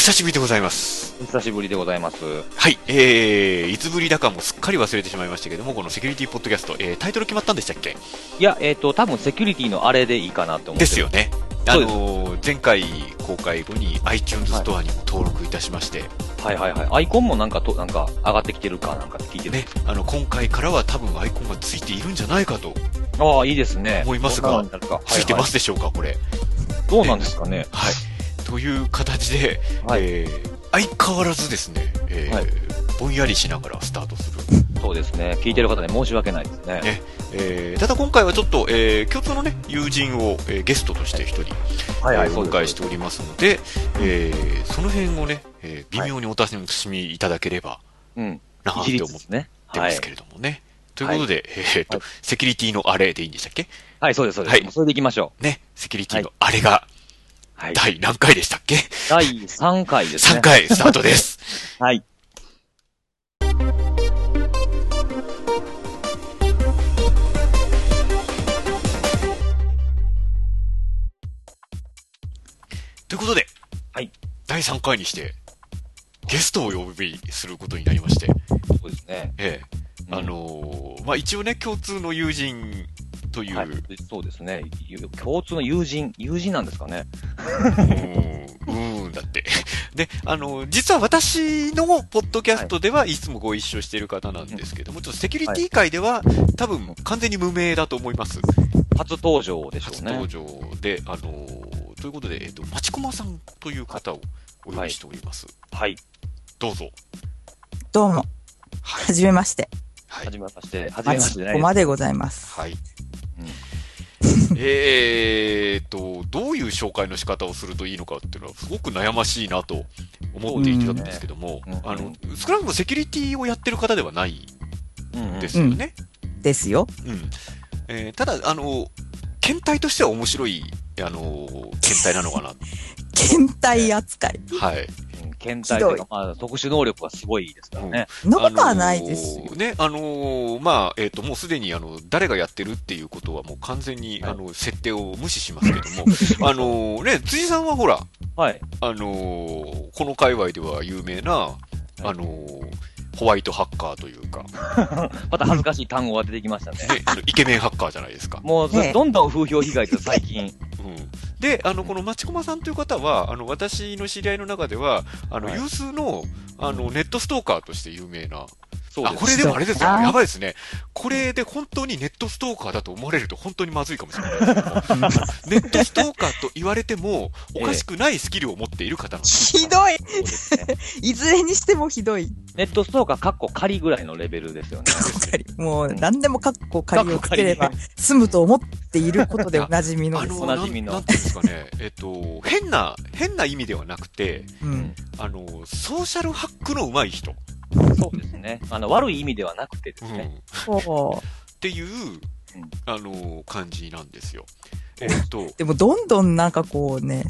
久しぶりでございます。お久しぶりでございます。はい、えー、いつぶりだかもすっかり忘れてしまいましたけども、このセキュリティポッドキャスト、えー、タイトル決まったんでしたっけ？いや、えっ、と、多分セキュリティのあれでいいかなと思って。ですよ。ね。あのー、前回公開後に iTunes ストアにも登録いたしまして、はいはいはい。アイコンもなんかと、なんか上がってきてるかなんかって聞いてる。ね、あの、今回からは多分アイコンがついているんじゃないかとああ、いいですね。思いますがついてますでしょうか、これ。はいはいどうなんですかね。はい。という形で、はいえー、相変わらずですね、えーはいぼんやりしながらスタートする。そうですね。聞いてる方に申し訳ないですね。ねえーただ今回はちょっと、えー共通のね、友人を、えーゲストとして一人、はいはい、えーおそうです。迎えしておりますので、えーその辺をね、えー微妙にお楽しみいただければうん。なー一って思ってます。けれどもね。ということで、えーっと、はいセキュリティのあれでいいんでしたっけ？はい、そうです、そうです。はいそれで行きましょね、セキュリティのあれがう。はい。第何回でしたっけ、第3回ですね。?3 回スタートです。はい。ということで、はい。第3回にして、ゲストをお呼びすることになりまして、そうですね。ええうんあのーまあ、一応ね、共通の友人という、はい。そうですね。ゆ共通の友人、友人なんですかね。うーん、うーんだって。で、あの、実は私のポッドキャストではいつもご一緒している方なんですけども、ちょっとセキュリティ界では多分完全に無名だと思います。初登場でしょうね。初登場で、あの、ということで、えっと、まちこまさんという方をお呼びしております。はい。どうぞ。どうも、はいは。じめまして。はいは。じめまして。はじめましてじゃないですこまでございます。はい。うんえーっと、どういう紹介の仕方をするといいのかっていうのはすごく悩ましいなと思っていたんですけども、うんあの、少なくともセキュリティをやってる方ではないうんうんですよね？ですよ。うん。えーただ、あの、検体としては面白い、あの、検体なのかな？検体扱い。はい。うん検体とか、まあ、特殊能力がすごいですからね。のことはないですよあの。ーね、あのーまあ、えっ、と、もうすでに、あの、誰がやってるっていうことはもう完全に、はいあの、設定を無視しますけども、あのーね、辻さんはほら、はい。あのーこの界隈では有名な、あのーホワイトハッカーというか、また恥ずかしい単語が出てきましたね。イケメンハッカーじゃないですか。もう、ねどんどん風評被害です、最近。うん。で、あの、この町駒さんという方は、あの、私の知り合いの中では、あの、はい有数の、あの、ネットストーカーとして有名な、あ、そうです。これでもあれですよ。やばいですね。これで本当にネットストーカーだと思われると本当にまずいかもしれないですけども。ネットストーカーと言われても、おかしくないスキルを持っている方なんです。ひどい。ね。いずれにしてもひどい。ネットストーカー、カッコ仮ぐらいのレベルですよね。もう、何でもカッコ仮をつければ済むと思っていることでおなじみのあです。おなじみのなんなんていうんですかね。えっと、変な、変な意味ではなくて、うん。あの、ソーシャルハックの上手い人。そうですね。あの、悪い意味ではなくてですうん。ね。そっていう、あの、感じなんですよ。えっとう。、でも、どんどんなんかこうね、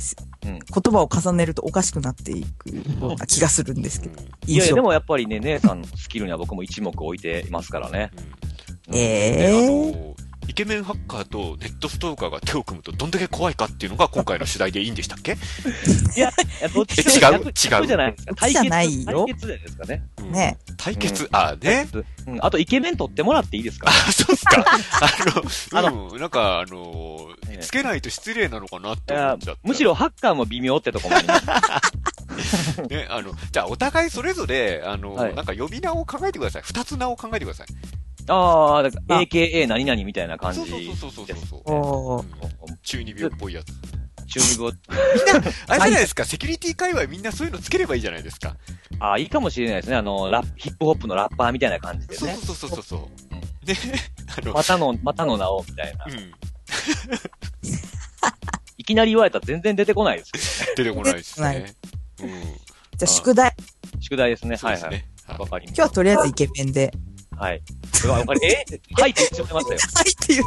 うん言葉を重ねるとおかしくなっていくような気がするんですけど。うんいやいや、でもやっぱりね、姉さんのスキルには僕も一目置いていますからね。うんええの、イケメンハッカーとネットストーカーが手を組むとどんだけ怖いかっていうのが今回の主題でいいんでしたっけ？いや、どっちえ違う逆違う逆じゃないですか。対決じゃないよ対決じゃないですかね。うんね対決、あ、ね。うん。あと、イケメン取ってもらっていいですか？あ、そうっすか。ああの、うん、なんか、あのええ、つけないと失礼なのかなって思っちゃった。むしろハッカーも微妙ってとこもあります。ね、あの、じゃあお互いそれぞれ、あの、はいなんか呼び名を考えてください。二つ名を考えてください。ああ、だか AKA 何々みたいな感じそうです。そうそうそうそうそう。おーうん中二病っぽいやつ。中二病。あれじゃないですか、セキュリティ界隈みんなそういうのつければいいじゃないですか。ああ、いいかもしれないですね。あの、ラップ、ヒップホップのラッパーみたいな感じでね。そうそうそうそうそう。うんね、あの、またの、またの名をみたいな。うん、いきなり言われたら全然出てこないですよ。出てこないです出ね。うん。じゃあ、宿題。宿題ですね。はいはい。今日はとりあえずイケメンで。はい。うわわかり、えはいって言っちゃってましたよ。はいって言う。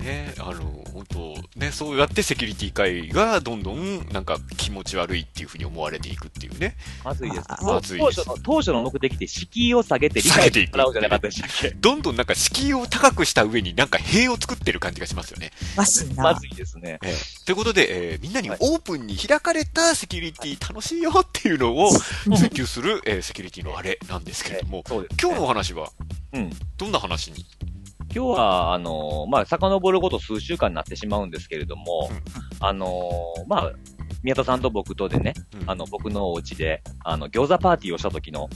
ね、あの、本当ね、そうやってセキュリティ界がどんどんなんか気持ち悪いっていうふうに思われていくっていうね。まずいです。あまずいです当初の、当初の目的で敷居を下げて理解下げていくしてもらうじゃなかったでしたっけ？どんどんなんか敷居を高くした上になんか塀を作ってる感じがしますよね。ましいな。まずいですね。ええということで、えーみんなにはいオープンに開かれたセキュリティ楽しいよっていうのを追求する、えーセキュリティのあれなんですけれども、そうです、ね。今日のお話はうん。どんな話に今日は、あのーまあ、遡ること数週間になってしまうんですけれども、うんあのーまあ、宮田さんと僕とでね、うんあの、僕のお家で、あの、餃子パーティーをした時の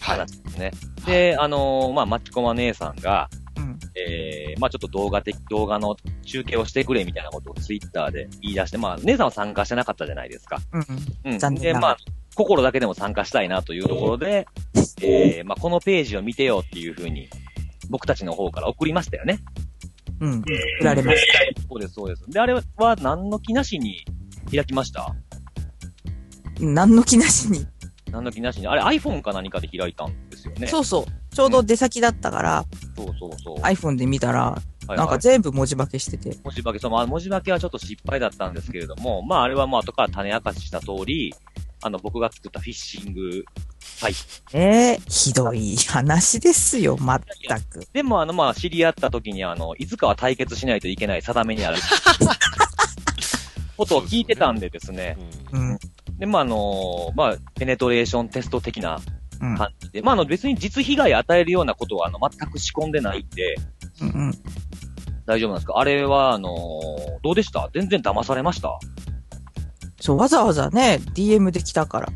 はい。話ですね。で、あのーまあ、マッチコマ姉さんが、うん。えー、まあちょっと動画的、動画の中継をしてくれみたいなことをツイッターで言い出して、まあ姉さんは参加してなかったじゃないですか。うん。うん。で、まあ、心だけでも参加したいなというところで、えー、まあこのページを見てよっていうふうに、僕たちの方から送りましたよね。うん。振られました。そうです、そうです。で、あれは何の気なしに開きました？何の気なしに？何の気なしに？あれ iPhone か何かで開いたんですよね。そうそう。ちょうど出先だったから、そうそうそう。iPhone で見たら、はいはいなんか全部文字化けしてて。文字化け、そう、まあ、文字化けはちょっと失敗だったんですけれども、まあ、あれはまあ、後から種明かしした通り、あの、僕が作ったフィッシングサイト。ええひどい話ですよ、まったく。でも、あの、まあ、知り合った時に、あの、いつかは対決しないといけない定めにある。ことを聞いてたんでですね。うんうん。で、まあ、あの、まあ、ペネトレーションテスト的なうん。感じで、まあ、あの、別に実被害与えるようなことは、あの、全く仕込んでないんで、うんうん。大丈夫なんですか？あれは、あの、どうでした？全然騙されました？そう、わざわざね、DM で来たから。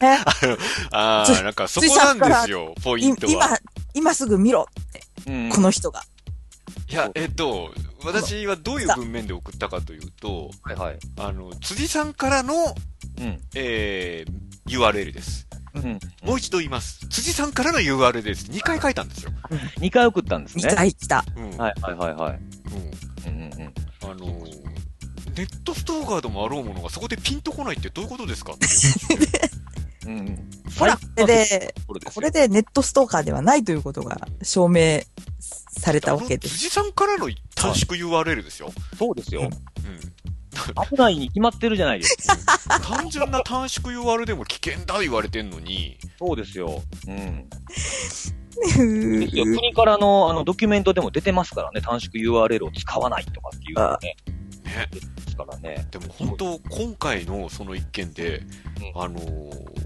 え ああ、なんかそこなんですよ、ポイいントは。今、今すぐ見ろうん。この人が。いや、えっと、私はどういう文面で送ったかというと、はいはい。あの、辻さんからの、うん。えー、URL です。うん。もう一度言います。辻さんからの URL です。2回書いたんですよ。2回送ったんですね。2回来た。うん。はいはいはいはい。うん。うんうんうん。あのー、ネットストーカーでもあろうものがそこでピンとこないってどういうことですか？っていううんうん。ほら、これで、これでネットストーカーではないということが証明されたわけです。辻さんからの短縮 URL ですよ。そうですよ。うん。危ないに決まってるじゃないですか。単純な短縮 URL でも危険だ言われてんのに、そうですよ。うん。国からの、あの、ドキュメントでも出てますからね。短縮 URL を使わないとかっていうのね。ね。ですからね。でも本当、今回のその一件で、うんあのー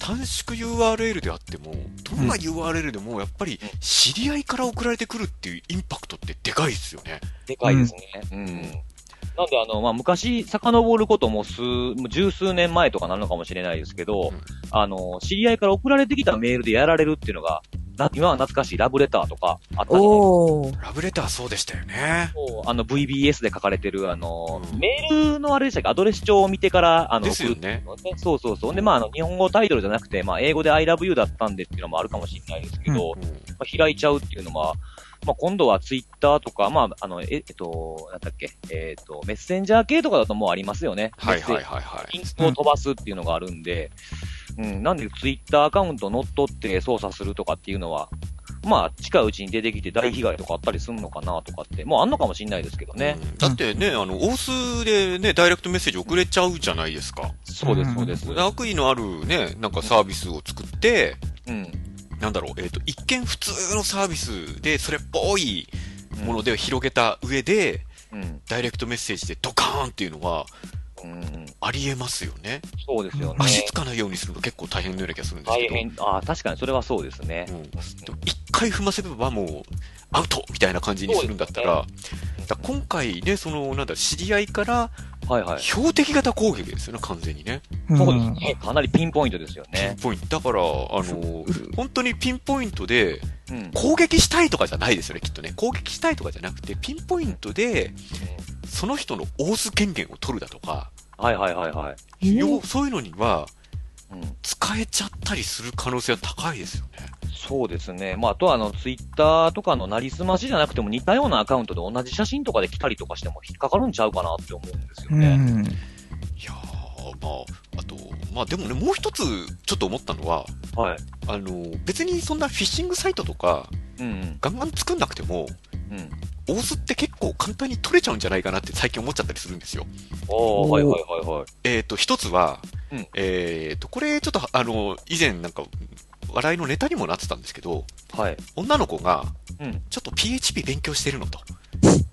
短縮 URL であっても、どんな URL でもやっぱり知り合いから送られてくるっていうインパクトってでかいですよね。でかいですね。うん。なんで、あの、まあ、昔、遡ることも数、十数年前とかなのかもしれないですけど、うんあの、知り合いから送られてきたメールでやられるっていうのが、な今は懐かしいラブレターとかあったおー。ラブレターそうでしたよね。そうあの VBS で書かれてる、あの、うんメールのあれでしたっけ？アドレス帳を見てから、あの、ですよね送るっていうのそうそうそう。で、まあ、あの、日本語タイトルじゃなくて、まあ、英語で I love you だったんでっていうのもあるかもしれないですけど、うんまあ、開いちゃうっていうのは、まあ、今度はツイッターとか、まあ、あの、え、えっと、なんだっけ、えっと、メッセンジャー系とかだともうありますよね。はいはいメッセはいはい。リンクを飛ばすっていうのがあるんで、うん、なんでツイッターアカウント乗っ取って操作するとかっていうのは、まあ、近いうちに出てきて大被害とかあったりするのかなとかって、もうあんのかもしれないですけどね。うんだってね、あの、大須でね、ダイレクトメッセージ送れちゃうじゃないですか。そうです、うんそうです。悪意のあるね、なんかサービスを作って、うん。なんだろう、えっ、と、一見普通のサービスで、それっぽいもので広げた上で、うん。ダイレクトメッセージでドカーンっていうのはうん。うん。ありえますよね。そうですよね。足つかないようにするの結構大変のような気がするんですけど。大変。ああ、確かにそれはそうですね。うん、回踏ませればもう、アウトみたいな感じにするんだったら、だから今回ね、その、なんだ、知り合いから、はいはい。標的型攻撃ですよね、完全にね。そうですね。かなりピンポイントですよピンね。ポイント。だから、あの、本当にピンポイントで、うん。攻撃したいとかじゃないですよね、きっとね。攻撃したいとかじゃなくて、ピンポイントで、その人の大須権限を取るだとか、はいはいはいはい。よそういうのには、うん。使えちゃったりする可能性は高いですよね。そうですね。まあ、あとはあの、ツイッターとかのなりすましじゃなくても似たようなアカウントで同じ写真とかで来たりとかしても引っかかるんちゃうかなって思うんですようね。ん。いやー、まあ、あと、まあでもね、もう一つちょっと思ったのは、はい。あの、別にそんなフィッシングサイトとか、うんうん。ガンガン作んなくても、うん。大須って結構簡単に取れちゃうんじゃないかなって最近思っちゃったりするんですよ。おー、はいはいはいはい。えっ、と、一つは、うんえっ、と、これちょっと、あの、以前なんか、笑いのネタにもなってたんですけど、はい。女の子が、うん。ちょっと PHP 勉強してるのと。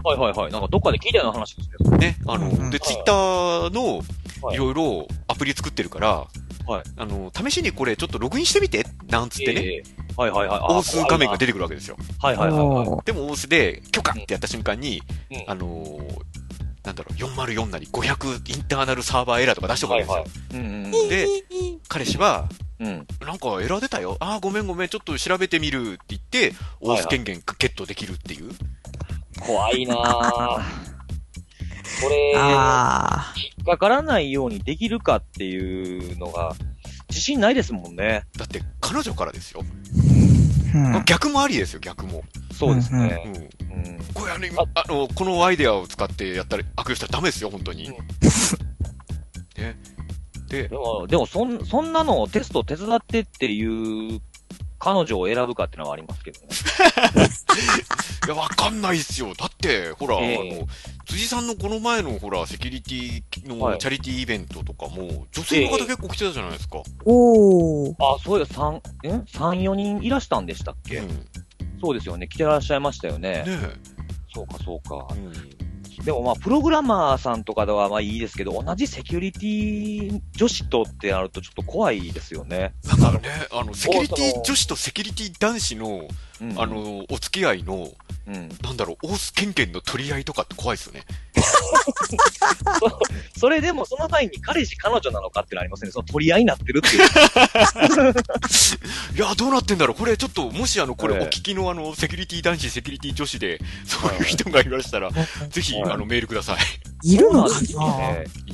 はいはいはい。なんかどっかで聞いたような話ですけど。ね。あの、うんうんで、ツイッターの、はいいろいろアプリ作ってるから、はいあの、試しにこれちょっとログインしてみて、なんつってね、ええはいはいはい。大須画面が出ててくるわけですよ。はいはいはいでも大須で、許可ってやった瞬間に、うんあのーなんだろう、404なり500インターナルサーバーエラーとか出してこるわけですよ。うんうんで、彼氏は、うん。なんかエラー出たよ。ああ、ごめんごめん、ちょっと調べてみるって言って、大須権限ゲットできるっていう。怖いなぁ。これ、あ引っかからないようにできるかっていうのが、自信ないですもんね。だって、彼女からですよ。ー。うん。逆もありですよ、逆も。そうですうね。ん。うん。これあの、あの、このアイデアを使ってやったら、悪用したらダメですよ、本当に。うんね。でで、も、でもそん、そんなのをテスト手伝ってっていう彼女を選ぶかっていうのはありますけどね。いや、わかんないっすよ。だって、ほら、ええあの、辻さんのこの前の、ほら、セキュリティはいのチャリティーイベントとかも、女性の方結構来てたじゃないですか。おー。あ、そういや、三、ん三、四人いらしたんでしたっけ、うん。ねそうですよね。来てらっしゃいましたよね。え。そうか、そうかう。ん。でもまあ、プログラマーさんとかではまあいいですけど、同じセキュリティ女子とってなるとちょっと怖いですよね。なんかね、あの、セキュリティ女子とセキュリティ男子の、うん、あ、の、お付き合いの、うん。なんだろう、大須権限の取り合いとかって怖いですよね。それでもその際に彼氏彼女なのかってのありますね。その取り合いになってるっていう。いや、どうなってんだろうこれちょっと、もしあの、これええお聞きのあの、セキュリティ男子、セキュリティ女子で、そういう人がいましたら、ぜひ、はいあの、メールください。いるのかね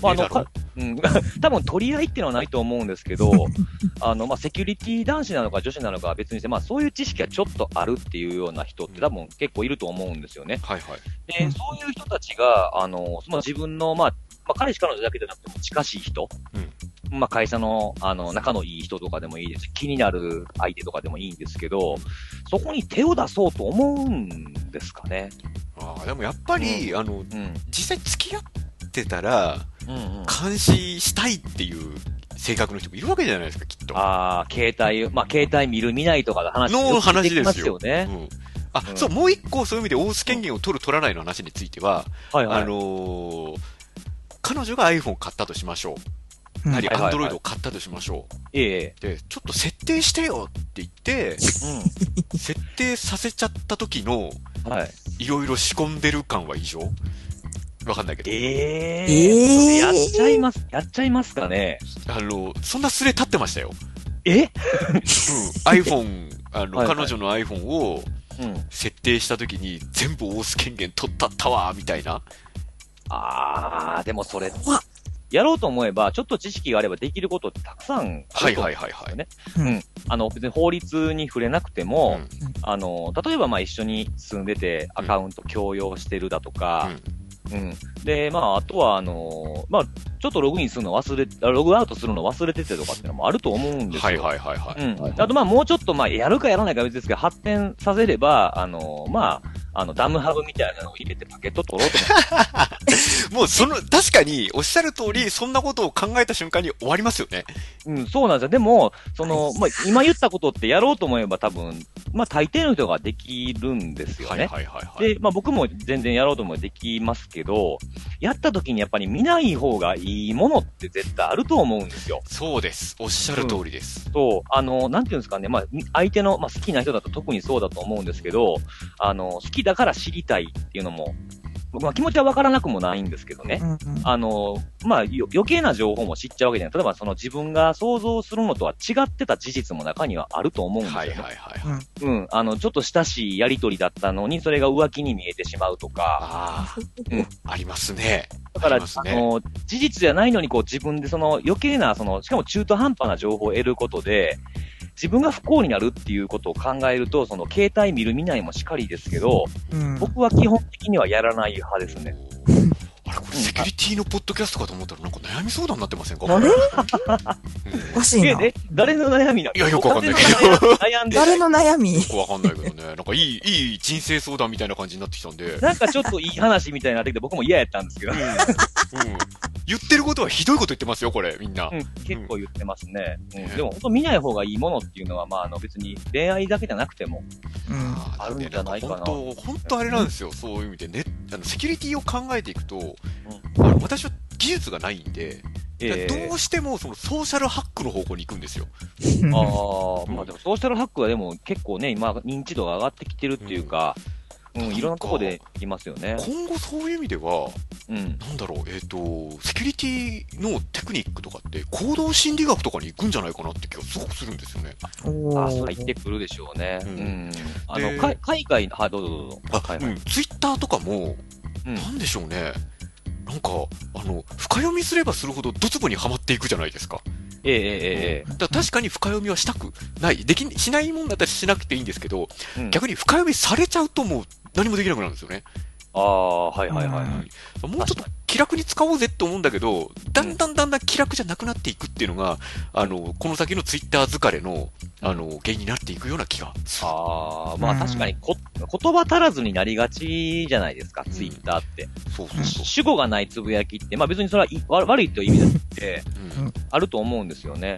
まあ、あの、うん、多分取り合いっていうのはないと思うんですけど、あの、まあ、セキュリティ男子なのか女子なのかは別にして、まあ、そういう知識がちょっとあるっていうような人って多分結構いると思うんですよね。はいはい。で、そういう人たちが、あの、その自分の、まあ、まあ、彼氏彼女だけじゃなくても近しい人、まあ、会社の、あの、仲のいい人とかでもいいですし、気になる相手とかでもいいんですけど、そこに手を出そうと思うんですかね。ああ、でもやっぱり、あの、うん。実際付き合ってたら、うん、うん。監視したいっていう性格の人もいるわけじゃないですか、きっと。ああ、携帯、まあ、携帯見る見ないとかの話の話ですよね。うん。あ、うんそう、もう一個そういう意味で大須権限を取る取らないの話については、はいはい。あのー彼女が iPhone 買ったとしましょう。うんなり、はいはいはい Android を買ったとしましょええう。で、ちょっと設定してよって言って、設定させちゃった時の、うん。はい。いろいろ仕込んでる感は異常？わかんないけど。ええええやっちゃいます、やっちゃいますかね。あの、そんなスレ立ってましたよ。え？うん。iPhone、あの、はいはい彼女の iPhone をうん。設定した時に全部大須権限取ったったわ、みたいな。ああ、でもそれやろうと思えば、ちょっと知識があればできることってたくさんあはいると思はいはいはい。ねうん。あの、別に法律に触れなくても、うん。あの、例えばまあ一緒に住んでてアカウント共用してるだとか、うん。で、まあ、あとは、あの、まあ、ちょっとログインするの忘れ、あログアウトするの忘れててとかっていうのもあると思うんですよ。はいはいはいはい。うん。あと、まあ、もうちょっと、まあ、やるかやらないかは別ですけど、発展させれば、あの、まあ、あの、ダムハブみたいなのを入れてパケット取ろうと思 もうその、確かにおっしゃる通り、そんなことを考えた瞬間に終わりますよね。う。うん、そうなんですよ。でも、その、まあ、今言ったことってやろうと思えば多分、まあ、大抵の人ができるんですよね。はいはいはいはい。で、まあ僕も全然やろうともできますけど、やった時にやっぱり見ない方がいいものって絶対あると思うんですよ。そうです。おっしゃる通りです。そう、あの、なんていうんですかね、まあ、み相手の、まあ好きな人だと特にそうだと思うんですけど、あの、好きだから知りたいっていうのも、まあ気持ちはわからなくもないんですけどね。うんうんあの、まあ、よ余計な情報も知っちゃうわけじゃない。例えば、その自分が想像するのとは違ってた事実も中にはあると思うんですよね。はいはいはいはい。うん。あの、ちょっと親しいやりとりだったのに、それが浮気に見えてしまうとか、あうんあ、ありますね。だから、あねあの、事実じゃないのに、こう、自分でその余計な、その、しかも中途半端な情報を得ることで、自分が不幸になるっていうことを考えると、その、携帯見る見ないもしかりですけど、うん僕は基本的にはやらない派ですね。あ あれ、これセキュリティのポッドキャストかと思ったらなんか悩み相談になってませんかあれ？うんおかしいな。ええ、誰の悩みなの？いやよくわかんないけど悩んで誰の悩み？よくわかんないけどね。なんかいい、いい人生相談みたいな感じになってきたんで。うん。なんかちょっといい話みたいになってきて、僕も嫌やったんですけど、うん。言ってることはひどいこと言ってますよ、これ、みんな。うん、結構言ってますね。うんねでも本当見ない方がいいものっていうのは、まあ、あの別に恋愛だけじゃなくても、うん。あるんじゃないかな本当、本当あれなんですよ、そういう意味でね。あの、セキュリティを考えていくと、あの、私は技術がないんで、ええどうしてもそのソーシャルハックの方向に行くんですよ。ああ、まあでもソーシャルハックはでも結構ね、今認知度が上がってきてるっていうか、うん、いろんなとこでいますよね。今後そういう意味では、うん。なんだろう、えっ、と、セキュリティのテクニックとかって、行動心理学とかに行くんじゃないかなって気がすごくするんですよね。おああ、入ーってくるでしょうね。ううんん。あでの、か海外の、はい、どうぞどうぞ。あ、はいはい。うん、ツイッターとかも、うんなんでしょうね。なんか、あの、深読みすればするほどドツボにはまっていくじゃないですか。ええええ確かに深読みはしたくない。でき、しないもんだったらしなくていいんですけど、うん逆に深読みされちゃうともう何もできなくなるんですよね。ああ、はいはいはいはい。もうちょっと気楽に使おうぜって思うんだけど、だんだんだんだん気楽じゃなくなっていくっていうのが、あの、この先のツイッター疲れの、あの、原因になっていくような気がする。ああ、まあうん確かにこ、言葉足らずになりがちじゃないですか、ツイッターって。そうそうそう。主語がないつぶやきって、まあ別にそれはい悪悪いという意味だって、うんあると思うんですよね。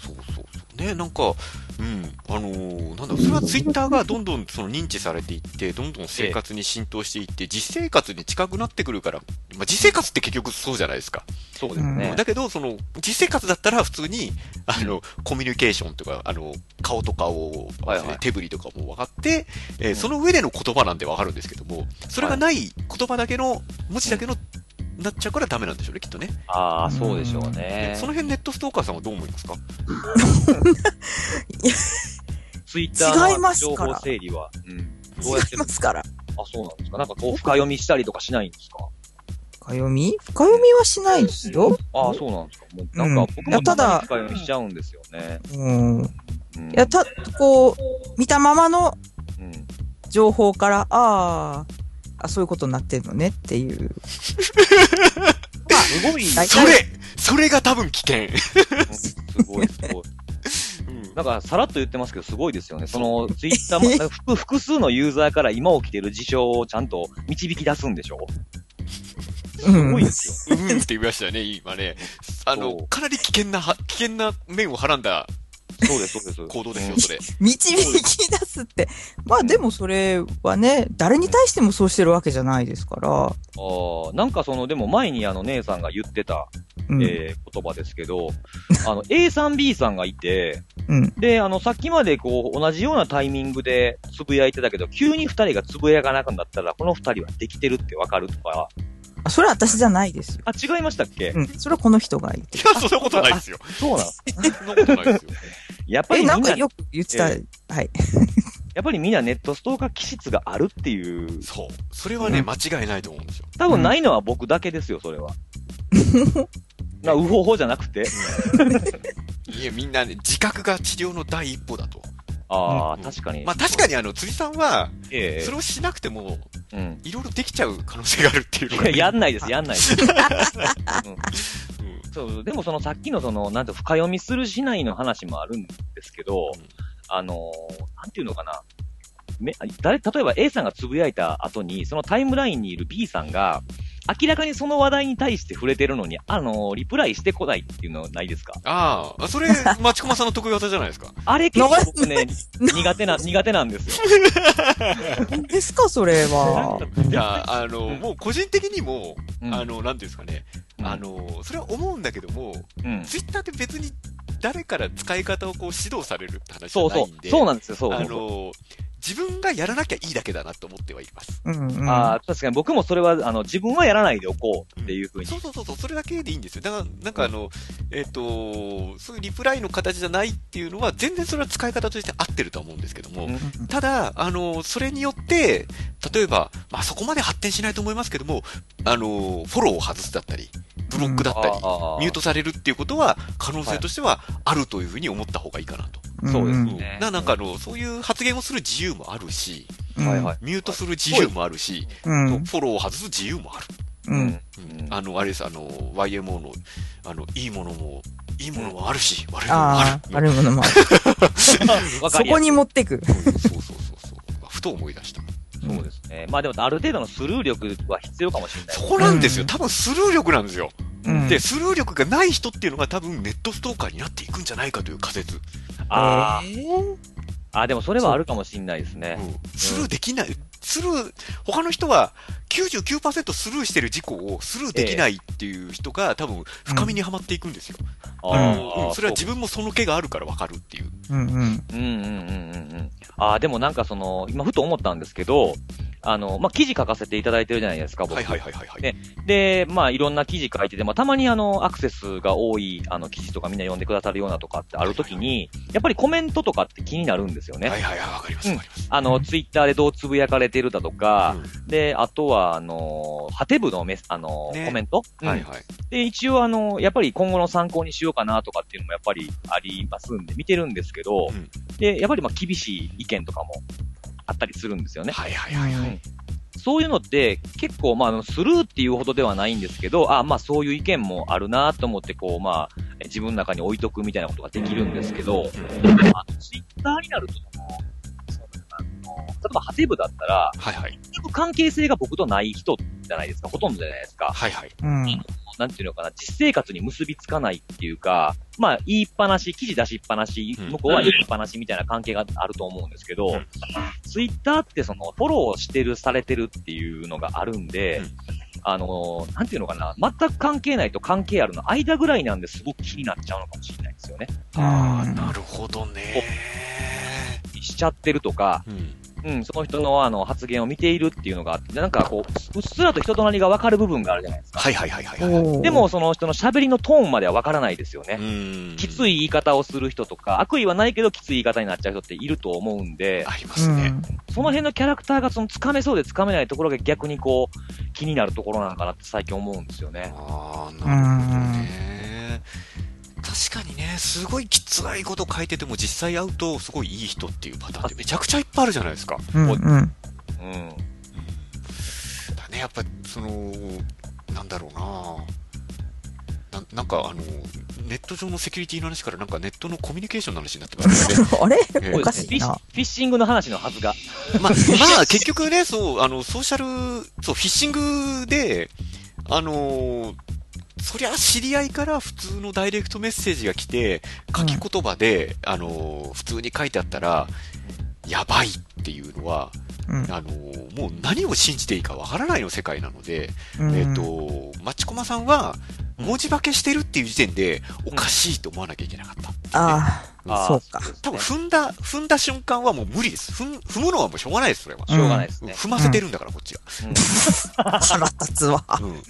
そうそうそう。ね、なんか、うん、あのーなんだろう、それはツイッターがどんどんその認知されていって、どんどん生活に浸透していって、実生活に近くなってくるから、まあ、実生活って結局そうじゃないですか。そうですね。だけど、その、実生活だったら普通に、あの、コミュニケーションとか、あの、顔と顔を、はいはい手振りとかも分かって、えーその上での言葉なんで分かるんですけども、それがない言葉だけの、文字だけの、なっちゃうからダメなんでしょうね、きっとね。ああ、そうでしょうでねそ。の辺ネットストーカーさんはどう思いますか？ツイッター違いまの情すから報整理は。うん。どうやって違いますから。あ、そうなんですか？なんかこう、深読みしたりとかしないんですか？深読み？深読みはしないですよ。ああ、そうなんですか。もうなんか僕もただ深読みしちゃうんですよね。うん。いうん。や、た、こう、見たままのうん。情報から、ああ、あ、そういうことになってんのねっていう。すごい、大それそれが多分危険。すごい、すごい。なんか、さらっと言ってますけど、すごいですよね。その、ツイッターも複、複数のユーザーから今起きてる事象をちゃんと導き出すんでしょ？すすごいですよ。うんって言いましたね、今ね。あの、かなり危険なは、危険な面をはらんだそうです、そうです。行動ですよ、それ。導き出すって。まあでもそれはね、誰に対してもそうしてるわけじゃないですから。ああ、なんかその、でも前にあの姉さんが言ってた、うん。えー言葉ですけど、あの、A さん B さんがいて、うん。で、あの、さっきまでこう、同じようなタイミングでつぶやいてたけど、急に二人がつぶやかなくなったら、この二人はできてるってわかるとか、あそれは私じゃないですよ。あ、違いましたっけ、うん。それはこの人が言っていや、そんなことないですよ。そうなんそんなことないですよ。やっぱりえ、みんな、なんかよく言ってた。えはい。やっぱりみんなネットストーカー気質があるっていう、そう。それはね、うん間違いないと思うんですよ。多分ないのは僕だけですよ、それは。な、うほほじゃなくて。いや、みんなね、自覚が治療の第一歩だと。ああ、うん確かに。まあ確かにあの、辻さんは、ええそれをしなくても、うん。いろいろできちゃう可能性があるっていうのが、いや、やんないです、やんないです。そう、でもそのさっきのその、なんて深読みするしないの話もあるんですけど、うんあのーなんていうのかな。め、誰、例えば A さんがつぶやいた後に、そのタイムラインにいる B さんが、明らかにその話題に対して触れてるのに、あのーリプライしてこないっていうのないですか？ああ、それ、町駒さんの得意技じゃないですか？あれ結構僕ね、な苦手な、苦手なんですよ。何ですか、それは。いや、あの、うんもう個人的にも、うんあの、なんていうんですかね、うんあの、それは思うんだけども、うん。ツイッターって別に誰から使い方をこう指導されるって話じそうそゃないんで、う。そうなんですよ、そうあそうそう。の、自分がやらなきゃいいだけだなと思ってはいます。うんうん。ああ、確かに僕もそれは、あの、自分はやらないでおこうっていうふうに。そうそうそうそう、それだけでいいんですよ。だから、なんかあの、えっ、と、そういうリプライの形じゃないっていうのは、全然それは使い方として合ってるとは思うんですけども、うんただ、あの、それによって、例えば、まあそこまで発展しないと思いますけども、あの、フォローを外すだったり、ブロックだったり、ミュートされるっていうことは、可能性としてはあるというふうに思った方がいいかなと。そうですんねななんかあの、そういう発言をする自由もあるし、うんはいはい。ミュートする自由もあるし、うん。フォローを外す自由もある。うん。うんあの、あれです、あの、YMO の、あの、いいものも、いいものもあるし、悪いものもある。悪いものもある。そこに持ってく。うんそうそうそうそう。ふと思い出した。そうですね。まあでも、ある程度のスルー力は必要かもしれない。そこなんですよ。うん多分スルー力なんですよ。うんで、スルー力がない人っていうのが多分ネットストーカーになっていくんじゃないかという仮説。あえーあ、あでもそれはあるかもしれないですね。うんスルーできない、スルー、他の人は99%スルーしてる事故をスルーできないっていう人が多分深みにはまっていくんですよ。あうんあ、それは自分もその気があるからわかるっていう。うんうん。うんうんうんうんうん。ああ、でもなんかその、今ふと思ったんですけど、あの、まあ、記事書かせていただいてるじゃないですか、僕。はいはいはいはいはい。ねで、まあ、いろんな記事書いてて、まあ、たまにあの、アクセスが多い、あの、記事とかみんな読んでくださるようなとかってあるときに、やっぱりコメントとかって気になるんですよね。はいはいはい、わかりますわかります。あの、ツイッターでどうつぶやかれてるだとか、うんで、あとは、あの、ハテブのメス、あの、ねコメント、うんはいはい。で、一応あの、やっぱり今後の参考にしようかなとかっていうのもやっぱりありますんで、見てるんですけど、うんで、やっぱりまあ厳しい意見とかもあったりするんですよね。はいはいはいはい。うんそういうのって結構まああのスルーっていうほどではないんですけど、あまあそういう意見もあるなと思ってこうまあえ自分の中に置いとくみたいなことができるんですけど、うんあのツイッターになると例えばハテブだったら、はいはい。結局関係性が僕とない人じゃないですか、ほとんどじゃないですか。はいはい。うん。なんていうのかな、実生活に結びつかないっていうか、まあ、言いっぱなし、記事出しっぱなし、うん向こうは言いっぱなしみたいな関係があると思うんですけど、うんツイッターってその、フォローしてる、されてるっていうのがあるんで、うんあの、なんていうのかな、全く関係ないと関係あるの間ぐらいなんですごく気になっちゃうのかもしれないですよね。ああ、うんなるほどね。しちゃってるとか、うん。うん、その人のあの発言を見ているっていうのがあって、なんかこう、うっすらと人となりが分かる部分があるじゃないですか。はいはいはいはいはい。でも、、その人の喋りのトーンまでは分からないですよね。うんきつい言い方をする人とか、悪意はないけどきつい言い方になっちゃう人っていると思うんで、ありまうすね。ん。その辺のキャラクターがその掴めそうで掴めないところが逆にこう、気になるところなのかなって最近思うんですよね。ああ、なるほどね。確かにね、すごいきついこと書いてても実際会うとすごいいい人っていうパターンってめちゃくちゃいっぱいあるじゃないですか。うんうん。うん。だね、やっぱ、その、なんだろうなななんかあの、ネット上のセキュリティの話からなんかネットのコミュニケーションの話になってますよね。あれええおかフィッシしいな。フィッシングの話のはずが。まあ、まあ、結局ね、そう、あの、ソーシャル、そう、フィッシングで、あのーそりゃ知り合いから普通のダイレクトメッセージが来て、書き言葉で、あのー普通に書いてあったら、やばいっていうのは、うんあのーもう何を信じていいかわからないの世界なので、うんえっ、と、マチコマさんは、文字化けしてるっていう時点で、おかしいと思わなきゃいけなかったね、ああ、そうか。多分踏んだ、踏んだ瞬間はもう無理です。踏ん踏むのはもうしょうがないです、それは。しょうがないですね。踏ませてるんだから、こっちが。うん 腹立つわ。うん。で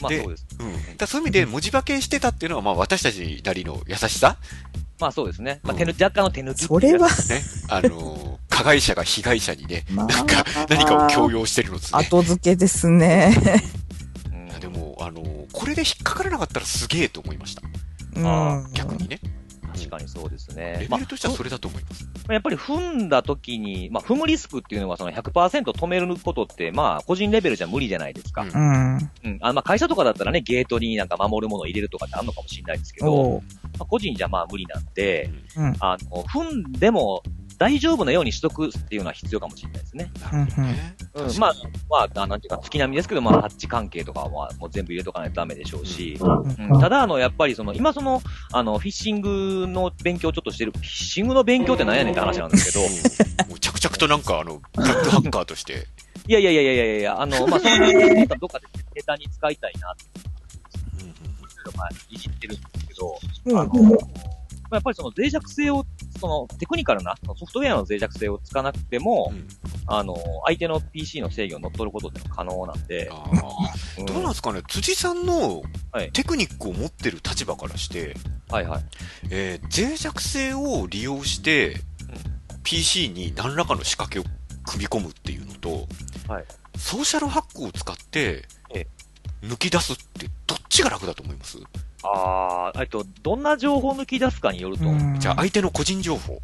まあそうです。うん。だそういう意味で文字化けしてたっていうのは、まあ私たちなりの優しさ？まあそうですね。まあうん手抜き、若干の手抜き。それは、ね。あのー加害者が被害者にね、まあなんか、何かを強要してるのですね。後付けですね。でも、あのーこれで引っかからなかったらすげえと思いました。うん。逆にね。確かにそうですねレ。まあベルとしてはそれだと思います。やっぱり踏んだ時に、まあ踏むリスクっていうのはその100%止めることって、まあ個人レベルじゃ無理じゃないですか。うんうん。うん。あまあ会社とかだったらね、ゲートになんか守るものを入れるとかってあるのかもしれないですけど、まあ、個人じゃまあ無理なんで、うん。あの、踏んでも大丈夫なようにしとくっていうのは必要かもしれないですね。まあに、まあ、なんていうか、月並みですけど、まあ、ハッチ関係とかはもう全部入れとかないとダメでしょうし、うん、ただ、あの、やっぱりその、今その、あの、フィッシングの勉強をちょっとしてる、フィッシングの勉強って何やねんって話なんですけど、うんもう着々となんか、あの、ブラックハッカーとして、いやいやいやいやいやいや、あの、まあ、その辺どっかでネタに使いたいなって、いじってるんですけど、うん。あの、まあやっぱりその脆弱性を、そのテクニカルなソフトウェアの脆弱性をつかなくても、うん。あの、相手の PC の制御を乗っ取ることって可能なんで、あー。どうなんですかね？辻さんのはい。テクニックを持ってる立場からして、はいはい。えー脆弱性を利用して、PC に何らかの仕掛けを組み込むっていうのと、はい。ソーシャルハックを使ってえ、抜き出すってどっちが楽だと思います、ああ、えっと、どんな情報を抜き出すかによるとじゃあ相手の個人情報。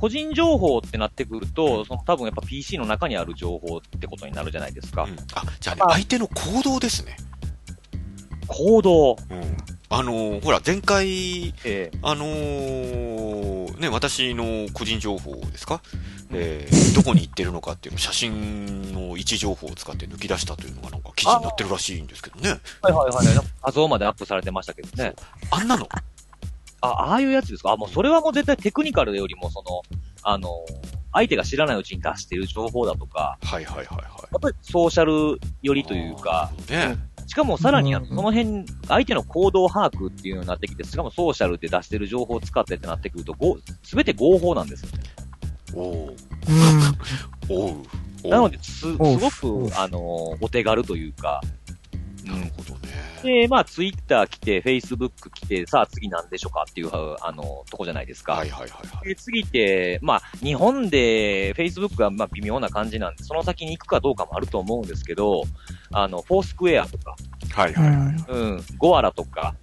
個人情報ってなってくると、その多分やっぱ PC の中にある情報ってことになるじゃないですか。うんあ、じゃあね、相手の行動ですね。行動。うん。あのーほら、前回、えあのーね、私の個人情報ですか、えー、どこに行ってるのかっていうのを写真の位置情報を使って抜き出したというのがなんか記事になってるらしいんですけどね。はいはいはい。なんか画像までアップされてましたけどね。あんなの。あ、ああいうやつですか？あ、もうそれはもう絶対テクニカルよりも、その、あの、相手が知らないうちに出している情報だとか、はいはいはいはい。やっぱりソーシャル寄りというか、あー。ね。しかもさらにあのうん。その辺、相手の行動把握っていうのになってきて、しかもソーシャルで出してる情報を使ってってなってくると、すべて合法なんですよね。おう。うん。おう。おう。なので、す、すごく、あの、お手軽というか、なるほどね。で、まあ、ツイッター来て、フェイスブック来て、さあ次何でしょうかっていう、あの、とこじゃないですか。はいはいはいはい。で、次って、まあ、日本で、Facebook がまあ微妙な感じなんで、その先に行くかどうかもあると思うんですけど、あの、フォースクエアとか、はいはいはい。うん、ゴアラとか、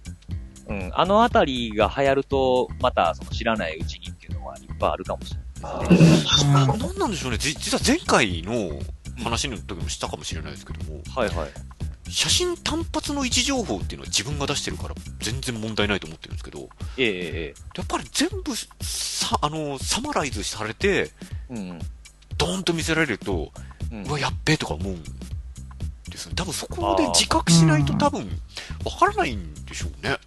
うん、あのあたりが流行ると、また、その知らないうちにっていうのはいっぱいあるかもしれないですね。うんなんなんでしょうね。じ実は前回の話の時もしたかもしれないですけども、はいはい。写真単発の位置情報っていうのは自分が出してるから全然問題ないと思ってるんですけど、えええやっぱり全部さ、あの、サマライズされて、えうん。ドーンと見せられると、うんうわ、やっべえとか思うんですよね。多分そこで自覚しないと多分、わからないんでしょうね。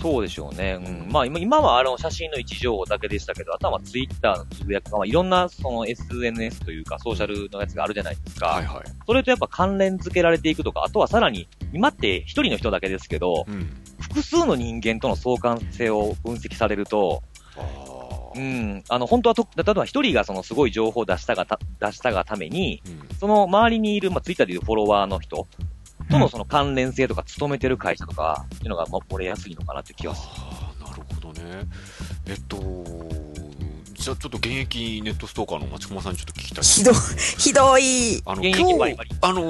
そうでしょうね。うん。まあ今、今はあの写真の位置情報だけでしたけど、あとはツイッターのつぶやきとか、まあ、いろんなその SNS というかソーシャルのやつがあるじゃないですか。はいはい。それとやっぱ関連付けられていくとか、あとはさらに、今って一人の人だけですけど、うん。複数の人間との相関性を分析されると、あうーん、あの、本当はと、例えば一人がそのすごい情報を出したがた、出したがために、うん。その周りにいる、まあ、ツイッターでいうフォロワーの人とのその関連性とか、勤めてる会社とか、っていうのが、まあ、漏れやすいのかなって気がする。なるほどね。えっと、じゃあちょっと現役ネットストーカーの町駒さんにちょっと聞きたい。ひどい、ひどい。あの、現今日役バリバリ、あの、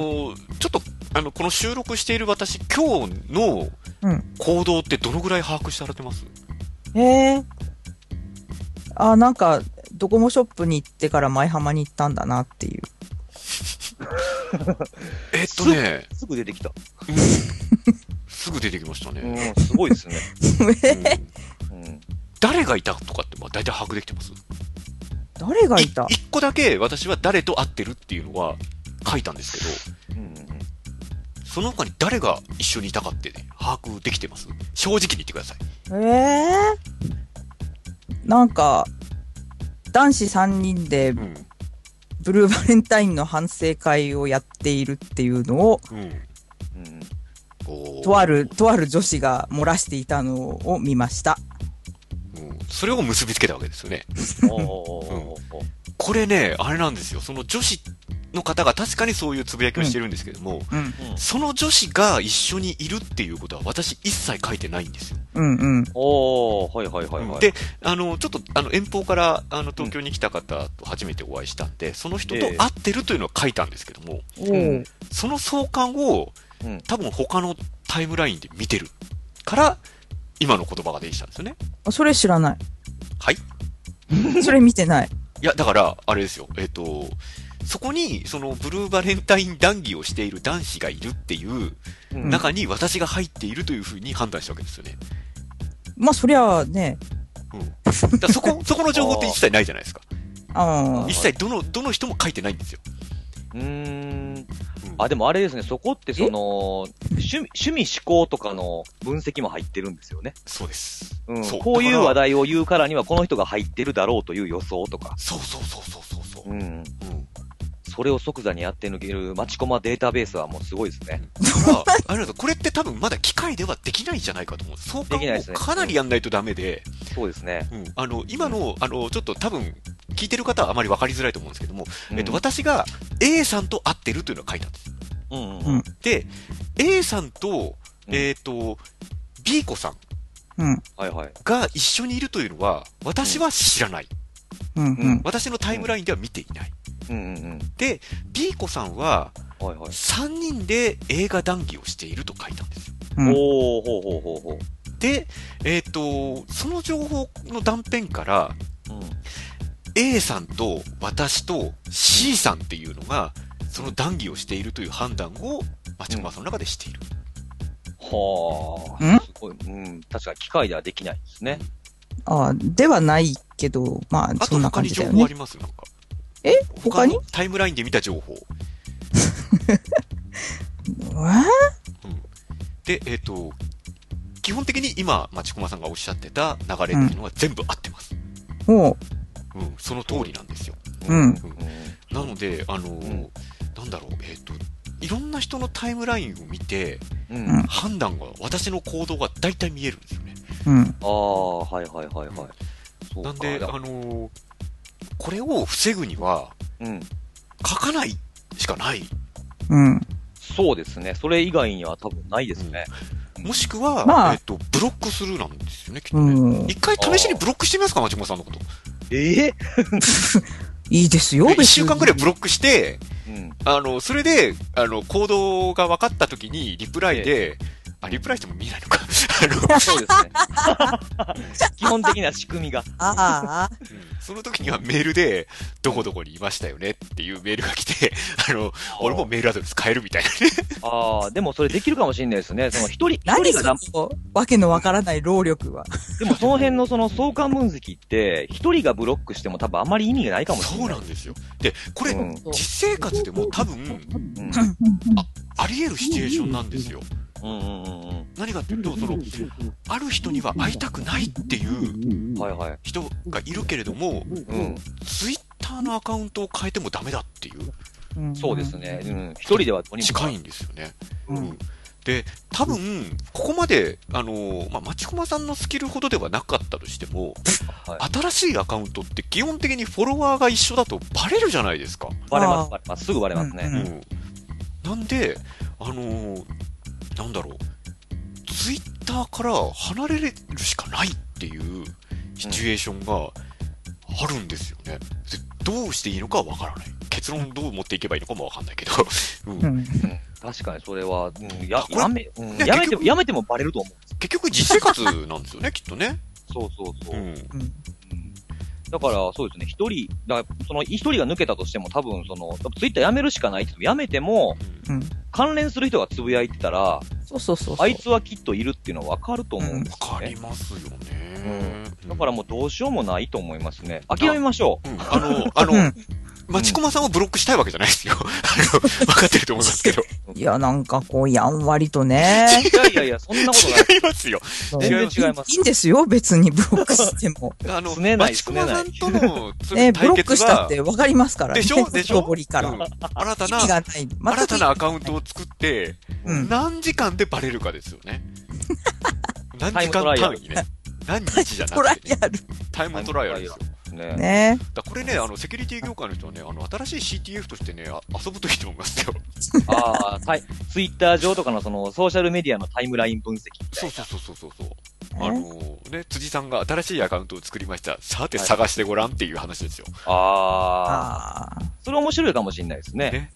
ちょっと、あの、この収録している私、今日のうん行動ってどのぐらい把握されてます？ええあ、なんか、ドコモショップに行ってから舞浜に行ったんだなっていう。えっとね、すぐ出てきた。うんすぐ出てきましたうね。ん、すごいですね。誰がいたとかって、まあ大体把握できてます？誰がいた？一個だけ私は誰と会ってるっていうのは書いたんですけど、うんうんその他に誰が一緒にいたかって、ね、把握できてます？正直に言ってください。ええなんか、男子3人でうん。ブルーバレンタインの反省会をやっているっていうのを、うん。うんとある、とある女子が漏らしていたのを見ました。うんそれを結びつけたわけですよね。これね、あれなんですよ。その女子の方が確かにそういうつぶやきをしてるんですけども、うん。うんその女子が一緒にいるっていうことは私一切書いてないんですよ。うんうん。おーはいはいはいはい。で、あの、ちょっと、あの、遠方から、あの、東京に来た方と初めてお会いしたんで、その人とええ会ってるというのは書いたんですけども、おうんーその相関をうん、多分他のタイムラインで見てるから、今の言葉が出てきたんですよね。あそれ知らない。はい。それ見てない。いや、だから、あれですよ。えっ、と、そこに、その、ブルーバレンタイン談義をしている男子がいるっていううん中に私が入っているというふうに判断したわけですよね。まあ、そりゃあね、うん。だそこ、そこの情報って一切ないじゃないですか。あ一切どの、どの人も書いてないんですよ。うーん。うんあ、でもあれですね、そこってその、趣味、趣味思考とかの分析も入ってるんですよね。そうです。うん。そうこういう話題を言うからにはこの人が入ってるだろうという予想とか。そうそうそうそうそうそう。うん。うん。それを即座にやって抜ける待ちコマデータベースはもうすごいですね。だから、あれなんですよこれって多分まだ機械ではできないんじゃないかと思うんです。相関をできないですねかなりやんないとダメで、そうですね。うん。あの、今の、あの、ちょっと多分、聞いてる方はあまり分かりづらいと思うんですけども、えっと、うん私が A さんと会ってるというのを書いたんです。うんうんううんん。で、A さんと、うんえっ、と、B 子さんうん。はいはい。が一緒にいるというのは、私は知らない。うん。うん。私のタイムラインでは見ていない。うんうんうん。で、B 子さんは、はいはい。3人で映画談義をしていると書いたんですよ。うんおー、ほうほうほうほう。で、えっ、と、その情報の断片から、うん。A さんと私と C さんっていうのが、その談義をしているという判断を、町駒さんの中でしている。はん？あ。すごい。うん。確かに機械ではできないですね。ああ、ではないけど、まあ、あとそんな他に情報あ感じだよね。ります？なんか。え他に？のタイムラインで見た情報。で、えっ、と、基本的に今、町駒さんがおっしゃってた流れっていうのは全部合ってます。えほうん、その通りなんですよ。うんなので、あのーんなんだろう、えっ、と、いろんな人のタイムラインを見て、うん。ううんん。判断が、私の行動が大体見えるんですよね。う。うん。ああ、はいはいはいはい。なんで、あだのーこれを防ぐには、うん。書かないしかない。うん。そうですね。それ以外には多分ないですね。もしくは、まあえっ、と、ブロックするなんですよね、きっとね。うん。一回試しにブロックしてみますか、町村さんのこと。ええ いいですよ。一週間くらいブロックして、うん。あの、それで、あの、行動が分かった時に、リプライで、あ、リプライしても見えないのか。そうですね。基本的な仕組みが。ああ、うんその時にはメールで、どこどこにいましたよねっていうメールが来て、あの、俺もメールアドレス変えるみたいなね。ああ、でもそれできるかもしれないですね。その一人、一何人がわけのわからない労力は。でもその辺のその相関分析って、一人がブロックしても多分あまり意味がないかもしれそうない。なんですよ。で、これ、うん実生活でも多分、うん。あり得るシチュエーションなんですよ。うんうんうん何かっていうと、その、ある人には会いたくないっていううん。はいはい。人がいるけれども、うん。ツイッターのアカウントを変えてもダメだっていう、うんそうですね。うん。一人では近いんですよね。うんで、多分、ここまで、あのーまあ、町駒さんのスキルほどではなかったとしても、はい。新しいアカウントって基本的にフォロワーが一緒だとバレるじゃないですか。バレます、バレます。すぐバレますね。うんうん。なんで、あのーなんだろう、ツイッターから離れるしかないっていうシチュエーションがあるんですよね。でどうしていいのかわからない。結論どう持っていけばいいのかもわかんないけど。うんうん。うん確かにそれは、うん、やこ、れやめ、うんねやめても、結局やめてもバレると思う。結局実生活なんですよね、きっとね。そうそうそうう。ん。うんうんだから、そうですね、一人、だからその一人が抜けたとしても多分、その、ツイッターやめるしかないって言ってもやめても、うん。関連する人がつぶやいてたら、そうそうそうそう。あいつはきっといるっていうのはわかると思うんですよねわかり。ますよね。だからもうどうしようもないと思いますね。諦めましょうん、あの、あの、うん町駒さんをブロックしたいわけじゃないですよ。あの、分かってると思いますけど。いや、なんかこう、やんわりとね。う。いやいやいや、そんなことない。違いますよ。全然違いますいいんですよ、別にブロックしても。あの、町駒さんとのつね、ブロ対決ックしたっは、てわかりますからね。でしょ？でしょ？外堀から。うん新たな、がない。新たなアカウントを作って、うん何時間でバレるかですよね。何時間タイムトライアル単位ね。何日じゃな トラくて、ね、イアル。タイムトライアルですよ。ね。ね。だこれね、あの、セキュリティ業界の人はね、あの、新しい CTF としてね、あ遊ぶといいと思いますよ。ああ、はい。ツイッター上とかのその、ソーシャルメディアのタイムライン分析。そそうそうそうそうそう。あねのね、辻さんが新しいアカウントを作りました。さて探してごらんっていう話ですよ。ああ。ああ。それ面白いかもしれないですね。ね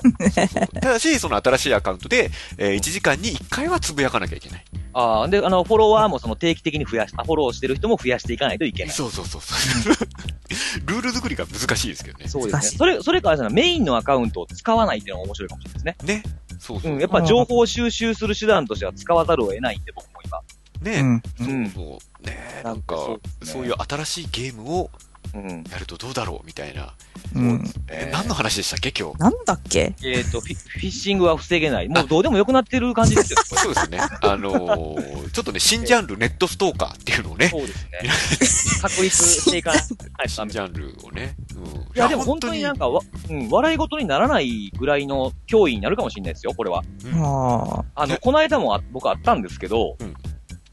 ただし、その新しいアカウントで、えー1時間に1回はつぶやかなきゃいけない。ああ、で、あの、フォロワーもその定期的に増やし、あフォローしてる人も増やしていかないといけない。そうそうそうそう。ルール作りが難しいですけどね。そうですね。それ、それからそのメインのアカウントを使わないっていうのが面白いかもしれないですね。ね。そうそうう。ん、やっぱ情報収集する手段としては使わざるを得ないんで、僕も今。ね、うん。うんそうそう。ねなんか、そうですねそういう新しいゲームをうん。やるとどうだろうみたいな。うん。えー何の話でしたっけ、今日？なんだっけ？えっ、とフィ、フィッシングは防げない。もうどうでもよくなってる感じですよ。そうですね。あのーちょっとね、新ジャンル、ネットストーカーっていうのをね、そうですね。確立していかない新ジャンルをね。うん。いいや、でも本当になんかわ、うん、笑い事にならないぐらいの脅威になるかもしれないですよ、これは。うんああの、ねこの間もあ僕あったんですけど、うん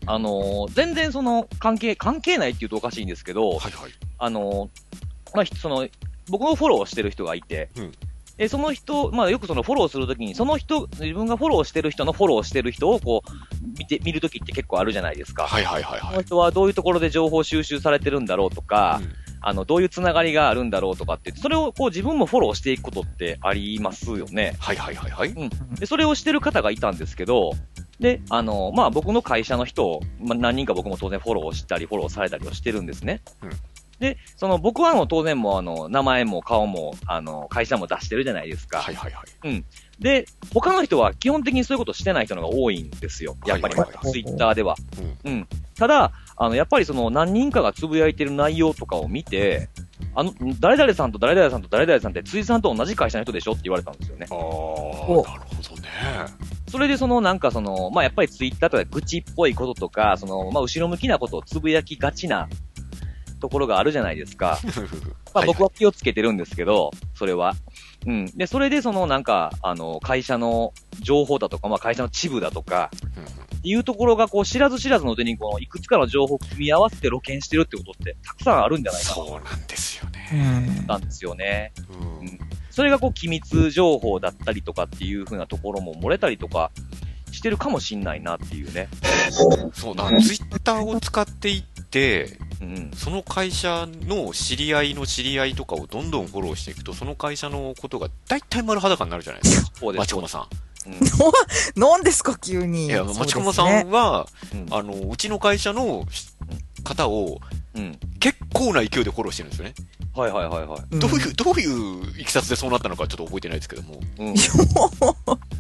あのー全然その、関係、関係ないって言うとおかしいんですけど、はいはい。あのーまあ、ひその、僕のフォローをしてる人がいて、うんで、その人、まあよくそのフォローするときに、その人、自分がフォローしてる人のフォローしてる人をこう、見て、見るときって結構あるじゃないですか。はいはいはいはい。この人はどういうところで情報収集されてるんだろうとか、うんあの、どういうつながりがあるんだろうとかって、それをこう自分もフォローしていくことってありますよね。はいはいはいはい。で、それをしてる方がいたんですけど、で、あの、まあ、僕の会社の人を、まあ、何人か僕も当然フォローしたり、フォローされたりをしてるんですね。うんで、その僕はあの当然もうあの、名前も顔も、あの、会社も出してるじゃないですか。はいはいはい。で、他の人は基本的にそういうことしてない人の方が多いんですよ。やっぱり、ツイッターでは。うん。うん。ただ、あの、やっぱりその何人かがつぶやいてる内容とかを見て、あの、誰々さんと誰々さんと誰々さんって辻さんと同じ会社の人でしょって言われたんですよね。ああ、おなるほどね。それでそのなんかその、まあ、やっぱりツイッターとか愚痴っぽいこととか、その、まあ、後ろ向きなことをつぶやきがちなところがあるじゃないですか。まあ、僕は気をつけてるんですけど、それは。うん。で、それでそのなんか、あの、会社の情報だとか、まあ、会社のチブだとか、いうところがこう知らず知らずのうちにこのいくつかの情報を組み合わせて露見してるってことってたくさんあるんじゃないかなとそうなんですようね。ん思ったんですよね。うんうんそれがこう機密情報だったりとかっていう風なところも漏れたりとかしてるかもしんないなっていうね。そうだ、ツイッターを使っていって、うん。その会社の知り合いの知り合いとかをどんどんフォローしていくと、その会社のことが大体丸裸になるじゃないですか。そうです。町駒さうん。何ですか、急に。ん。いや、そう町駒さんは、うんあの、うちの会社の方をうん。結構な勢いでフォローしてるんですよね。はいはいはいはい。ん。どういう、どういういきさつでそうなったのかちょっと覚えてないですけども。うん。い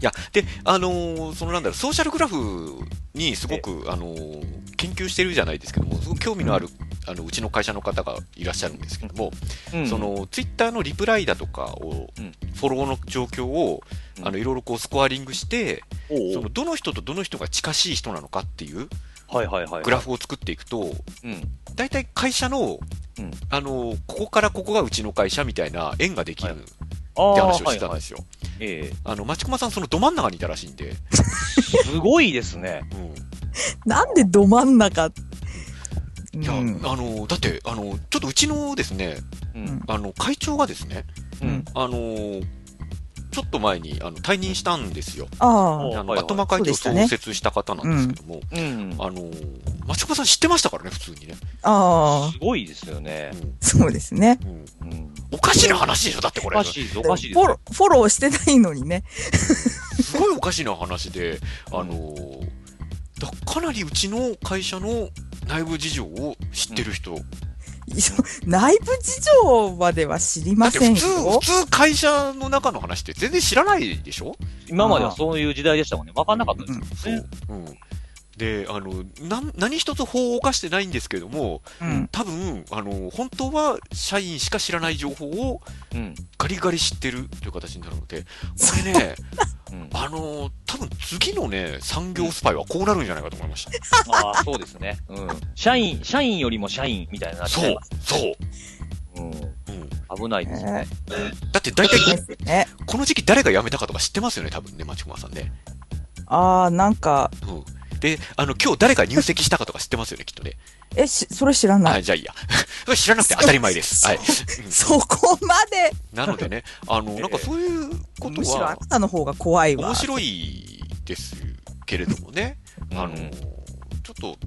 や、で、あのーそのなんだろう、ソーシャルグラフにすごく、あのー研究してるじゃないですけども、すごく興味のある、あの、うちの会社の方がいらっしゃるんですけども、うん。そ、の、ツイッターのリプライだとかを、うん。フォローの状況を、うん。あの、いろいろこう、スコアリングして、その、どの人とどの人が近しい人なのかっていうはいはいはい。グラフを作っていくと、うん。大体会社の、うんあのーここからここがうちの会社みたいな縁ができるってああ話をしてたんですよ。ええあの、町駒さんそのど真ん中にいたらしいんで、すごいですね。うん。なんでど真ん中？いや、うんあの、だって、あの、ちょっとうちのですね、うん。あの、会長がですね、うん。あの、ちょっと前に、あの、退任したんですよ。あおあ、あの、はいはい後間会長創設した方なんですけども、うん。あの、松岡さん知ってましたからね、普通にね。ああ、すごいですよね。そうですね。うんうんうん。おかしな話でしょだってこれおか。しいです、おかしいですフォロー、フォローしてないのにね。すごいおかしな話で、あの、だかなりうちの会社の内部事情を知ってる人。内部事情までは知りませんだって普通、よ普。通会社の中の話って全然知らないでしょ？今まではそういう時代でしたもんね。わかんなかったですよね。うん。で、あの、なん、何一つ法を犯してないんですけども、うん。多分、あの、本当は社員しか知らない情報をうん。ガリガリ知ってるという形になるので、これね、うん。あの、多分次のね、産業スパイはこうなるんじゃないかと思いました。ああ、そうですね。うん。社員、社員よりも社員みたいになそうそう。うん。うん。危ないですよね。だって大体、ね。この時期誰が辞めたかとか知ってますよね、多分ね、町駒さんね。ああ、なんか、うん。で、あの、今日誰が入籍したかとか知ってますよね、きっとね。え、し、それ知らなあ、い。じゃあいいや。それ知らなくて当たり前です。はい。うんそこまで。なのでね、あの、なんかそういうことむしろあはなたの方が怖いわ。面白いですけれどもね、うんあの、ちょっと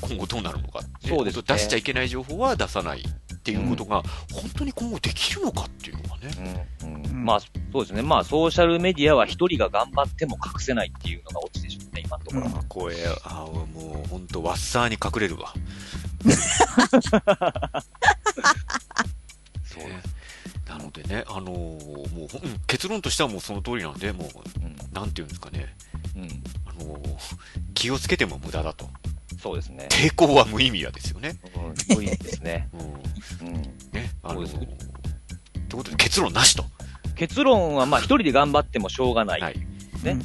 今後どうなるのか、そうですね出しちゃいけない情報は出さないっていうことが、本当に今後できるのかっていうのがね、うん。うんうんまあ、そうですね。まあ、ソーシャルメディアは一人が頑張っても隠せないっていうのがオチでしょうね、今のところ。うんこれ、あもう本当ワッサーに隠れるわ。そうねなのでね、あのーもう結論としてはもうその通りなんで、もう、うん。なんていうんですかね、うん。あのー気をつけても無駄だと。そうですね。抵抗は無意味やですよね。うん。無理ですね。うん。うん。ね、あのー、そうですってことで結論なしと。結論は、まあ、一人で頑張ってもしょうがない。はい。ね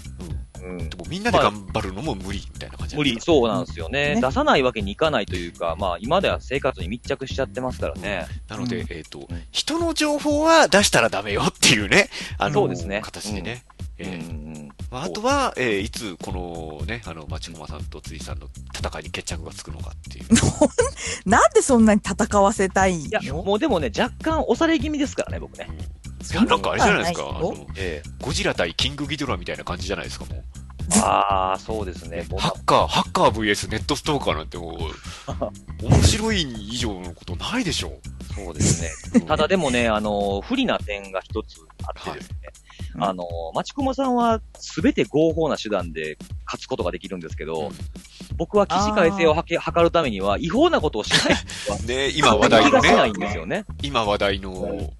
うん。うんで。もみんなで頑張るのも無理みたいな感じ無理、そうなんですよね。ね出さないわけにいかないというか、まあ、今では生活に密着しちゃってますからね。なので、うんえっ、と、ん人の情報は出したらダメよっていうね、あのそうですね形でね。うんえーうん。まあ、あとは、えーいつ、このね、あの、町駒さんと辻さんの戦いに決着がつくのかっていう。なんでそんなに戦わせたいいや、のもうでもね、若干押され気味ですからね、僕ね。いや、なんかあれじゃないですか、あの、えゴジラ対キングギドラみたいな感じじゃないですか、もう。え。ああ、そうですね。ハッカー、ハッカー VS ネットストーカーなんてもう、面白い以上のことないでしょそうですね。ただでもね、あの、不利な点が一つあってですね。はいあの、町駒さんはすべて合法な手段で勝つことができるんですけど、うん僕は起死回生をはけ図るためには、違法なことをしない ね、今話題の気がしないね、んですよね。今話題の、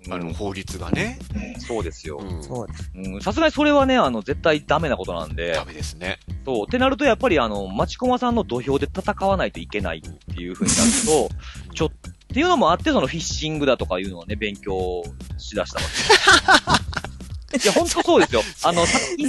うんあの、法律がね、そうですよ。うん、そうだ。うんさすがにそれはね、あの、絶対ダメなことなんでダ、メですね。そう。ってなると、やっぱりあの、町駒さんの土俵で戦わないといけないっていう風になると、ちょっと、っていうのもあって、そのフィッシングだとかいうのをね、勉強しだしたわけ。いや、ほんとそうですよ。あの、さっきの、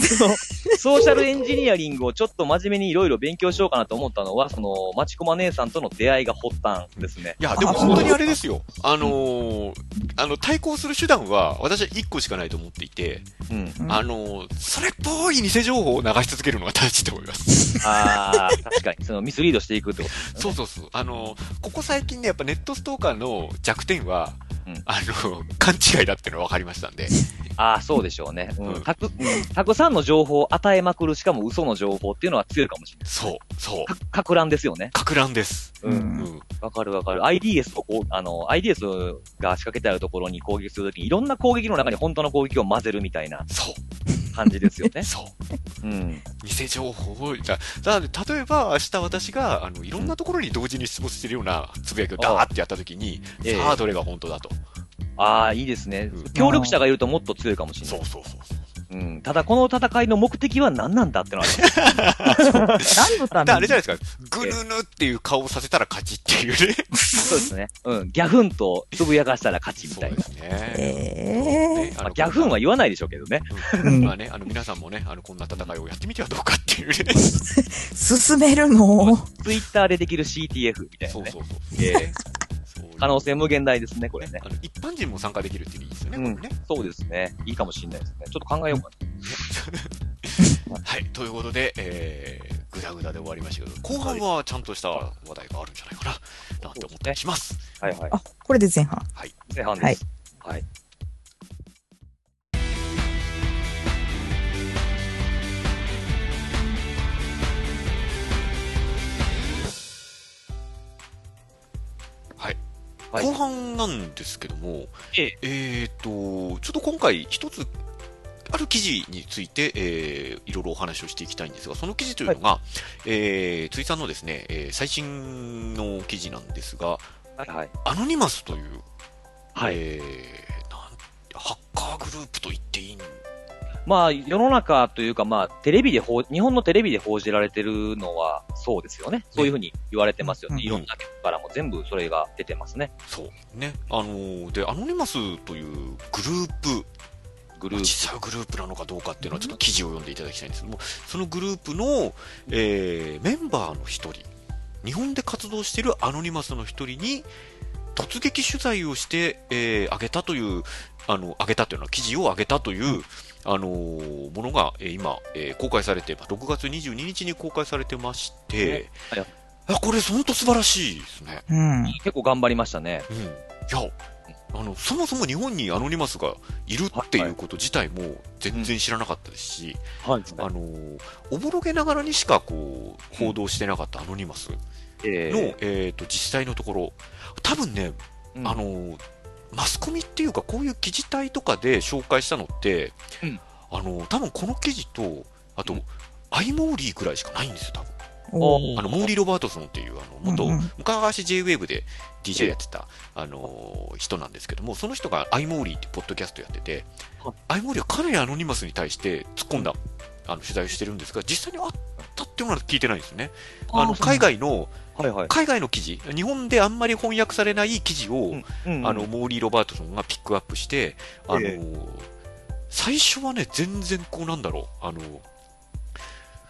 ソーシャルエンジニアリングをちょっと真面目にいろいろ勉強しようかなと思ったのは、その、町駒姉さんとの出会いが発端ですね。いや、でも本当にあれですよ。あのーあの、対抗する手段は、私は1個しかないと思っていて、うん。うんあのーそれっぽい偽情報を流し続けるのが大事と思います。あー、確かに。その、ミスリードしていくってことね。そうそうそう。あのーここ最近ね、やっぱネットストーカーの弱点は、うんあのー勘違いだっていうのが分かりましたんで。ああ、そうでしょうね。ううんん。たく、うんたくさんの情報を与えまくる、しかも嘘の情報っていうのは強いかもしれない。そう、そう。か、かく乱ですよね。かく乱です。う。うんうん。わかるわかる。IDS をこう、あの、IDS が仕掛けてあるところに攻撃するときに、いろんな攻撃の中に本当の攻撃を混ぜるみたいなそう。感じですよね。そう。うん。偽情報を、だなので、例えば明日私が、あの、いろんなところに同時に出没してるようなつぶやきをダーってやったときに、ええさあ、どれが本当だと。ああ、いいですねうん。協力者がいるともっと強いかもしれない。そうそうそう。うん。ただ、この戦いの目的は何なんだってのは。何のためあれじゃないですか、ぐぬぬっていう顔をさせたら勝ちっていうね。そうですね。うん。ギャフンとつぶやかしたら勝ちみたいな。すね。えねまあ、ギャフンは言わないでしょうけどね。うんまあね、あの、皆さんもね、あの、こんな戦いをやってみてはどうかっていうね。ー、進めるのツイッターでできる CTF みたいなね。そうそうそう。え可能性無限大ですね、これね。あの、一般人も参加できるっていうのいいですよね、うんこれね。そうですね。いいかもしれないですね。ちょっと考えようか はい。ということで、えー、ぐだぐだで終わりましたけど、後半はちゃんとした話題があるんじゃないかな、なんて思ったりします。な。はいはい。あ、これで前半。前半です。はい。はい。はい後半なんですけども、えええーと、ちょっと今回一つ、ある記事について、えーいろいろお話をしていきたいんですが、その記事というのが、えー、ついさんのですね、えー最新の記事なんですが、はいはい。アノニマスという、はい。えーなんハッカーグループと言っていいんまあ、世の中というか、まあ、テレビで報、日本のテレビで報じられてるのは、そうですよね。そういうふうに言われてますよね。うんいろんな局からも全部それが出てますね。そう。ね。あのーで、アノニマスというグループ、グループ。実際はグループなのかどうかっていうのはちょっと記事を読んでいただきたいんですけども、そのグループの、えーメンバーの一人、日本で活動しているアノニマスの一人に、突撃取材をして、えー、上げたという、あの、上げたというのは記事を上げたという、あのーものが、えー今、えー公開されて、まあ6月22日に公開されてまして、はいあこれ本当素晴らしいですね。うん。結構頑張りましたね。うん。いや、あの、そもそも日本にアノニマスがいるっていうこと自体も全然知らなかったですし、はい。あの、おぼろげながらにしかこう、報道してなかったアノニマスの、ええっ、と、実際のところ、多分ね、ーあ、の、マスコミっていうか、こういう記事体とかで紹介したのって、うん。あの、多分この記事と、あと、うん。アイモーリーくらいしかないんですよ、多分。あの、モーリー・ロバートソンっていう、あの、元、うんうん。昔 J-Wave で DJ やってた、あのー人なんですけども、その人がアイモーリーってポッドキャストやっててはい、アイモーリーはかなりアノニマスに対して突っ込んだ、あの、取材をしてるんですが、実際にあったっていうのは聞いてないんですよね。あの、海外の、はいはい。海外の記事、日本であんまり翻訳されない記事を、うんうんあの、モーリー・ロバートソンがピックアップして、あのーえ最初はね、全然こうなんだろう、あの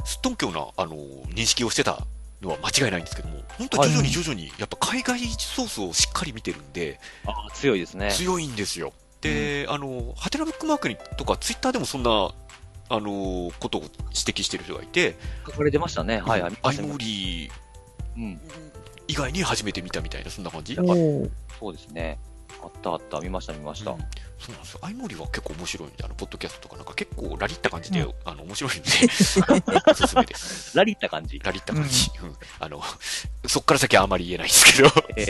すっとんきょうな、あの認識をしてたのは間違いないんですけども、本当に徐々に徐々に、やっぱ海外ソースをしっかり見てるんで、あー強いですね。強いんですよ。で、あの、ハテナブックマークにとか、ツイッターでもそんな、あのことを指摘してる人がいて、書かれてましたね。はいはい。アイモーリーうん。以外に初めて見たみたいな、そんな感じ？そうですね。あったあった。見ました見ました。うんそうなんですよ。アイモーリーは結構面白いんで、あの、ポッドキャストとかなんか結構ラリった感じで、うんあの、面白いんで、おすすめです。ラリった感じ？ラリった感じ。うんあの、そっから先はあまり言えないんですけど。っえ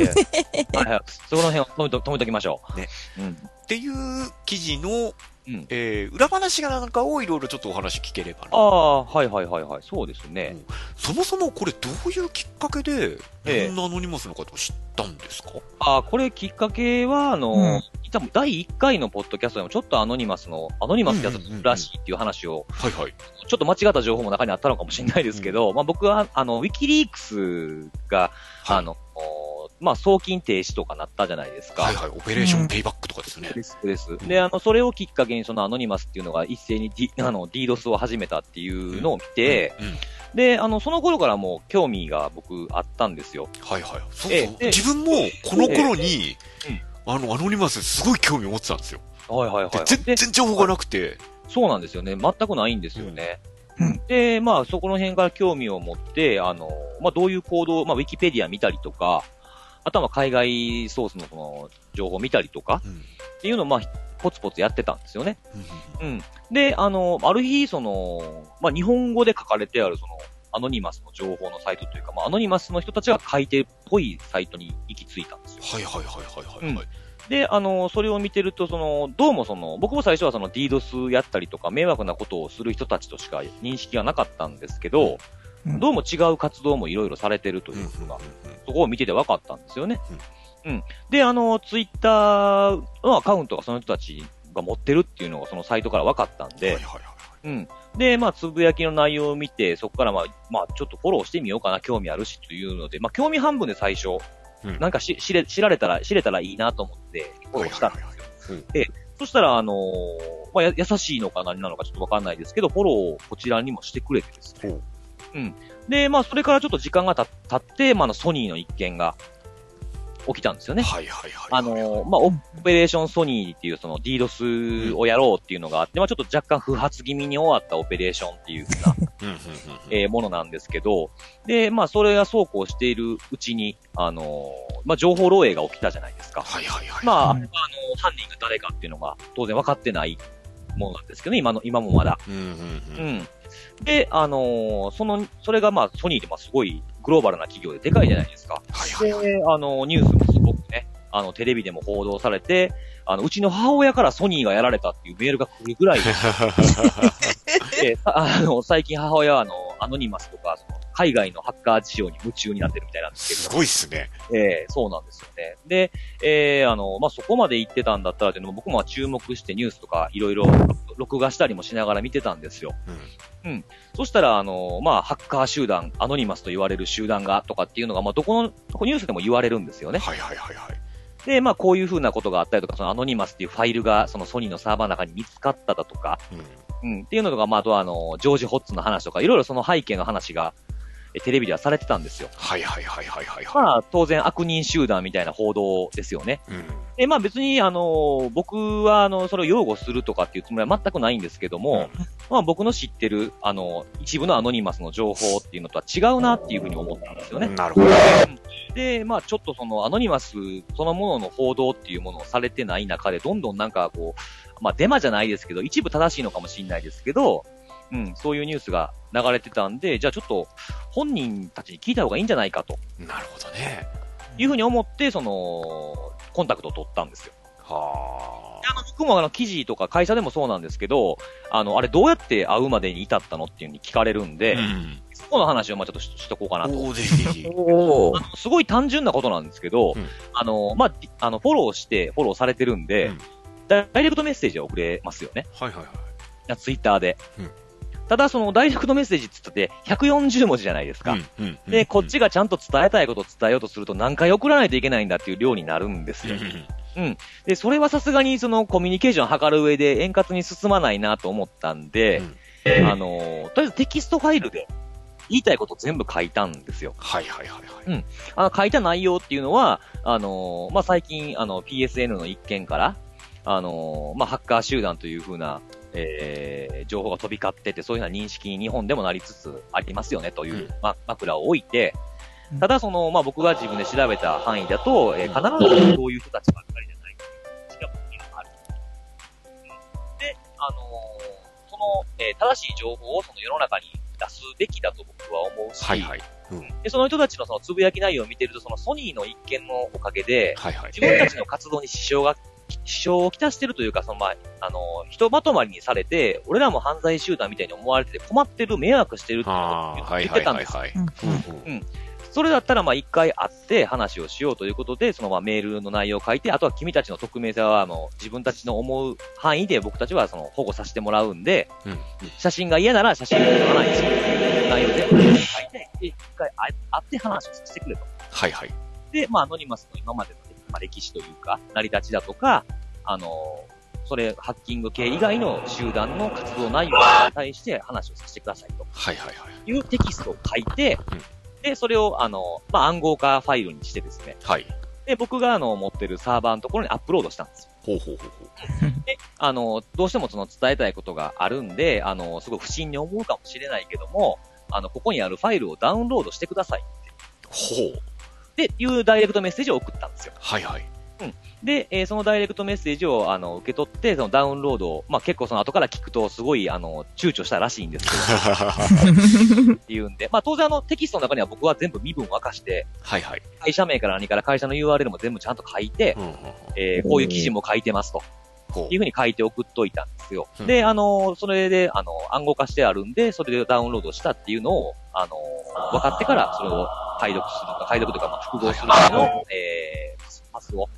えはいはい。そこの辺を止めと止めときましょう。ね。うん。ていう記事の、うんえー、裏話がなんかをいろいろちょっとお話聞ければな。ああ、はいはいはいはい。そうですね。そもそもこれどういうきっかけで、ええこんなアノニマスの方を知ったんですか？ああ、これきっかけは、あの、うん多分第1回のポッドキャストでもちょっとアノニマスの、アノニマスってやつうんうんうんうんらしいっていう話を、はいはい。ちょっと間違った情報も中にあったのかもしれないですけど、まあ僕は、あの、ウィキリークスが、はいあの、おまあ送金停止とかなったじゃないですか。はいはい。オペレーションペイバックとかですね。です、です。で、あの、それをきっかけに、そのアノニマスっていうのが一斉にあの、DDoS を始めたっていうのを見て、うん、うんで、あの、その頃からもう興味が僕あったんですよ。はいはい。そうそう。ええ自分もこの頃に、えあの、アノニマスすごい興味を持ってたんですよ。はいはいはいで。全で然情報がなくて。そうなんですよね。全くないんですよね。うんで、まあ、そこの辺から興味を持って、あの、まあ、どういう行動、まあ、ウィキペディア見たりとか、あとはまあ海外ソースのその情報を見たりとかうん。っていうのを、まあ、ポツポツやってたんですよね。うんうん。で、あの、ある日、その、まあ、日本語で書かれてある、その、アノニマスの情報のサイトというか、まあ、アノニマスの人たちが書いてるっぽいサイトに行き着いたんですよ。はいはいはいはいはいはい。で、あの、それを見てると、その、どうもその、僕も最初はその DDoS やったりとか、迷惑なことをする人たちとしか認識がなかったんですけど、うんどうも違う活動もいろいろされてるとうんいうのが、うんそこを見てて分かったんですよね。うん。で、あの、ツイッターのアカウントがその人たちが持ってるっていうのがそのサイトから分かったんで、はいはいはい。うん。で、まあ、つぶやきの内容を見て、そこからまあ、まあ、ちょっとフォローしてみようかな、興味あるしというので、まあ、興味半分で最初、うんなんかし知れ、知られたら、知れたらいいなと思って、フォローしたんですよ。で、そしたら、あのーまあ、や優しいのか何なのかちょっとわかんないですけど、フォローをこちらにもしてくれてですね。ほううん。で、まあ、それからちょっと時間がた経って、まあ、ソニーの一件が起きたんですよね。はいはいはい。あのーまあ、オペレーションソニーっていうその DDoS をやろうっていうのがあって、まあ、ちょっと若干不発気味に終わったオペレーションっていうふうな、えーものなんですけど、で、まあ、それがそうこうしているうちに、あのーまあ、情報漏洩が起きたじゃないですか。はいはいはい。まあ、うんあの、犯人が誰かっていうのが当然分かってないものなんですけどね、今の、今もまだ。うんうんううん。ん。で、あのーその、それがまあ、ソニーでまあすごいグローバルな企業ででかいじゃないですか。はいはいはい。で、あの、ニュースもすごくね、あの、テレビでも報道されて、あの、うちの母親からソニーがやられたっていうメールが来るぐらい で、さあの、最近母親はあの、アノニマスとか、海外のハッカー事情に夢中になってるみたいなんですけどす、ごいっすね。ええそうなんですよね。で、えーあの、まあ、そこまで言ってたんだったらっていうのも僕も注目してニュースとかいろいろ録画したりもしながら見てたんですよ。うん。そしたら、あの、まあ、ハッカー集団、アノニマスと言われる集団がとかっていうのが、まあ、どこのニュースでも言われるんですよね。はいはいはいはい。で、まあ、こういう風なことがあったりとか、そのアノニマスっていうファイルが、そのソニーのサーバーの中に見つかっただとか、うん。うん、っていうのとか、まあ、あとは、あの、ジョージ・ホッツの話とか、いろいろその背景の話が、えテレビではされてたんですよ。はいはいはいはいはいはい。まあ、当然悪人集団みたいな報道ですよね。うん。で、まあ別に、あの、僕は、あの、それを擁護するとかっていうつもりは全くないんですけども、まあ僕の知ってる、あの、一部のアノニマスの情報っていうのとは違うなっていうふうに思ったんですよね。なるほど。で、まあちょっとそのアノニマスそのものの報道っていうものをされてない中で、どんどんなんかこう、まあデマじゃないですけど、一部正しいのかもしれないですけど、うん、そういうニュースが流れてたんで、じゃあちょっと本人たちに聞いた方がいいんじゃないかとなるほどね。いうふうに思って、その、コンタクトを取ったんですよ。はであの、僕もあの、記事とか会社でもそうなんですけど、あの、あれどうやって会うまでに至ったのっていうふうに聞かれるんあ。で、うん。そこの話をまあちょっとししとこうかなと。おーぜひ すごい単純なことなんですけど、うんあの、まあ、あの、フォローして、フォローされてるんで、うんダイレクトメッセージは送れますよね。はいはいはい。ツイッターで。うんただ、その、ダイレクトメッセージって言って、140文字じゃないですか。うんうんで、こっちがちゃんと伝えたいことを伝えようとすると何回送らないといけないんだっていう量になるんですよ。で、それはさすがにそのコミュニケーションを図る上で円滑に進まないなと思ったんで、あの、とりあえずテキストファイルで言いたいこと全部書いたんですよ。はいはいはいはい。あの、書いた内容っていうのは、あの、まあ、最近、あの、PSN の一件から、あの、まあ、ハッカー集団というふうな、えー、情報が飛び交ってて、そういうふうな認識に日本でもなりつつありますよねという、うんま、枕を置いてうん、ただその、まあ、僕が自分で調べた範囲だと、えー必ずそういう人たちばっかりじゃないという認識がある。で、あのその、えー正しい情報をその世の中に出すべきだと僕は思うし、はいはい。で、その人たちのそのつぶやき内容を見てると、そのソニーの一件のおかげで、はいはい。自分たちの活動に支障が、支障をきたしてるというか、その、まあ、あの、人まとまりにされて、俺らも犯罪集団みたいに思われてて困ってる、迷惑してるって言ってたんですよ。それだったら、まあ、一回会って話をしようということで、そのまあメールの内容を書いて、あとは君たちの匿名性は、あの、自分たちの思う範囲で僕たちはその保護させてもらうんで、うん写真が嫌なら写真を撮らないし、内容で書いて、で一回会会って話をさせてくれと。はいはい。で、まあ、アノニマスの今までの、まあ、歴史というか、成り立ちだとか、あの、それ、ハッキング系以外の集団の活動内容に対して話をさせてくださいとはいはいはい。いうテキストを書いて、うんで、それを、あの、まあ、暗号化ファイルにしてですね、はい。で、僕が、あの、持ってるサーバーのところにアップロードしたんですよ。ほうほうほうほう。で、あの、どうしてもその伝えたいことがあるんで、あの、すごい不審に思うかもしれないけども、あの、ここにあるファイルをダウンロードしてくださいほう。っていうダイレクトメッセージを送ったんですよ。はいはい。で、えーそのダイレクトメッセージを、あの、受け取って、そのダウンロードを、まあ、結構その後から聞くと、すごい、あの、躊躇したらしいんですけど、っていうんで、まあ、当然あの、テキストの中には僕は全部身分を明かして、はいはい。会社名から何から会社の URL も全部ちゃんと書いてう、んうんうんえーこういう記事も書いてますと。ほいうふうに書いて送っといたんですよ。うんで、あの、それで、あの、暗号化してあるんで、それでダウンロードしたっていうのを、あの、分かってから、それを解読するか、解読というか、まあ、複合するための、えー、パスを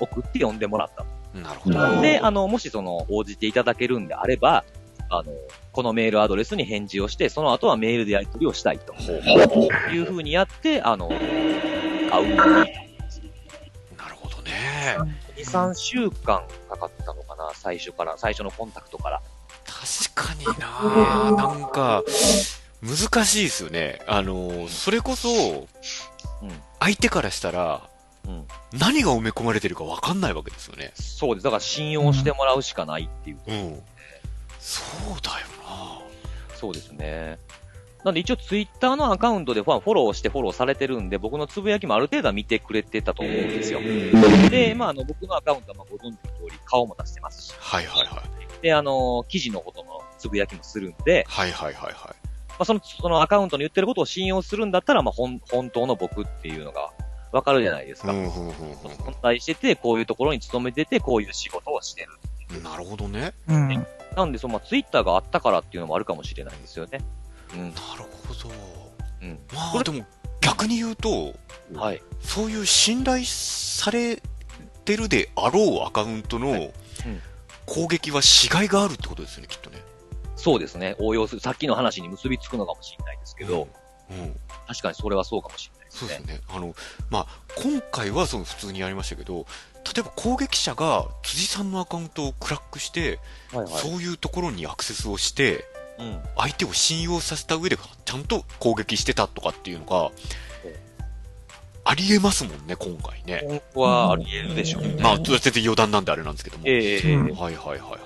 送って読んでもらったと。う。なるほど。で、あの、もしその、応じていただけるんであれば、あの、このメールアドレスに返事をして、その後はメールでやり取りをしたいと。いうふうにやって、あの、会う。なるほどね。2、3週間かかったのかな、最初から、最初のコンタクトから。確かにななんか、難しいですよね。あの、それこそ、うん。相手からしたら、うん。何が埋め込まれてるか分かんないわけですよね。そうです。だから信用してもらうしかないっていう。うん。そうだよそうですね。なんで一応ツイッターのアカウントでファンフォローしてフォローされてるんで、僕のつぶやきもある程度は見てくれてたと思うんですよ。な。で、まあ、あの、僕のアカウントはまあご存知の通り顔も出してますし、はいはいはい。で、あの、記事のことのつぶやきもするんで、はいはいはいはい。まあ、その、そのアカウントの言ってることを信用するんだったら、まあ、本、本当の僕っていうのがわかるじゃないですか。存在してて、こういうところに勤めてて、こういう仕事をしてる。うん。なるほどね。うん。なんで、その、まあ、ツイッターがあったからっていうのもあるかもしれないんですよね。うん。なるほど。うん。まあでも、逆に言うと、はい。そういう信頼されてるであろうアカウントのうん攻撃はしがいがあるってことですよね、きっとね。そうですね。応用する。さっきの話に結びつくのかもしれないですけど、うん。うん。確かにそれはそうかもしれないですね。そうですよね。あの、まあ、今回はその普通にやりましたけど、例えば攻撃者が辻さんのアカウントをクラックして、はいはい。そういうところにアクセスをして、うん。相手を信用させた上でちゃんと攻撃してたとかっていうのがええ、ありえますもんね、今回ね。本当はあり得るでしょうね。まあ、全然余談なんであれなんですけども。ええええうんはいはいはいはい。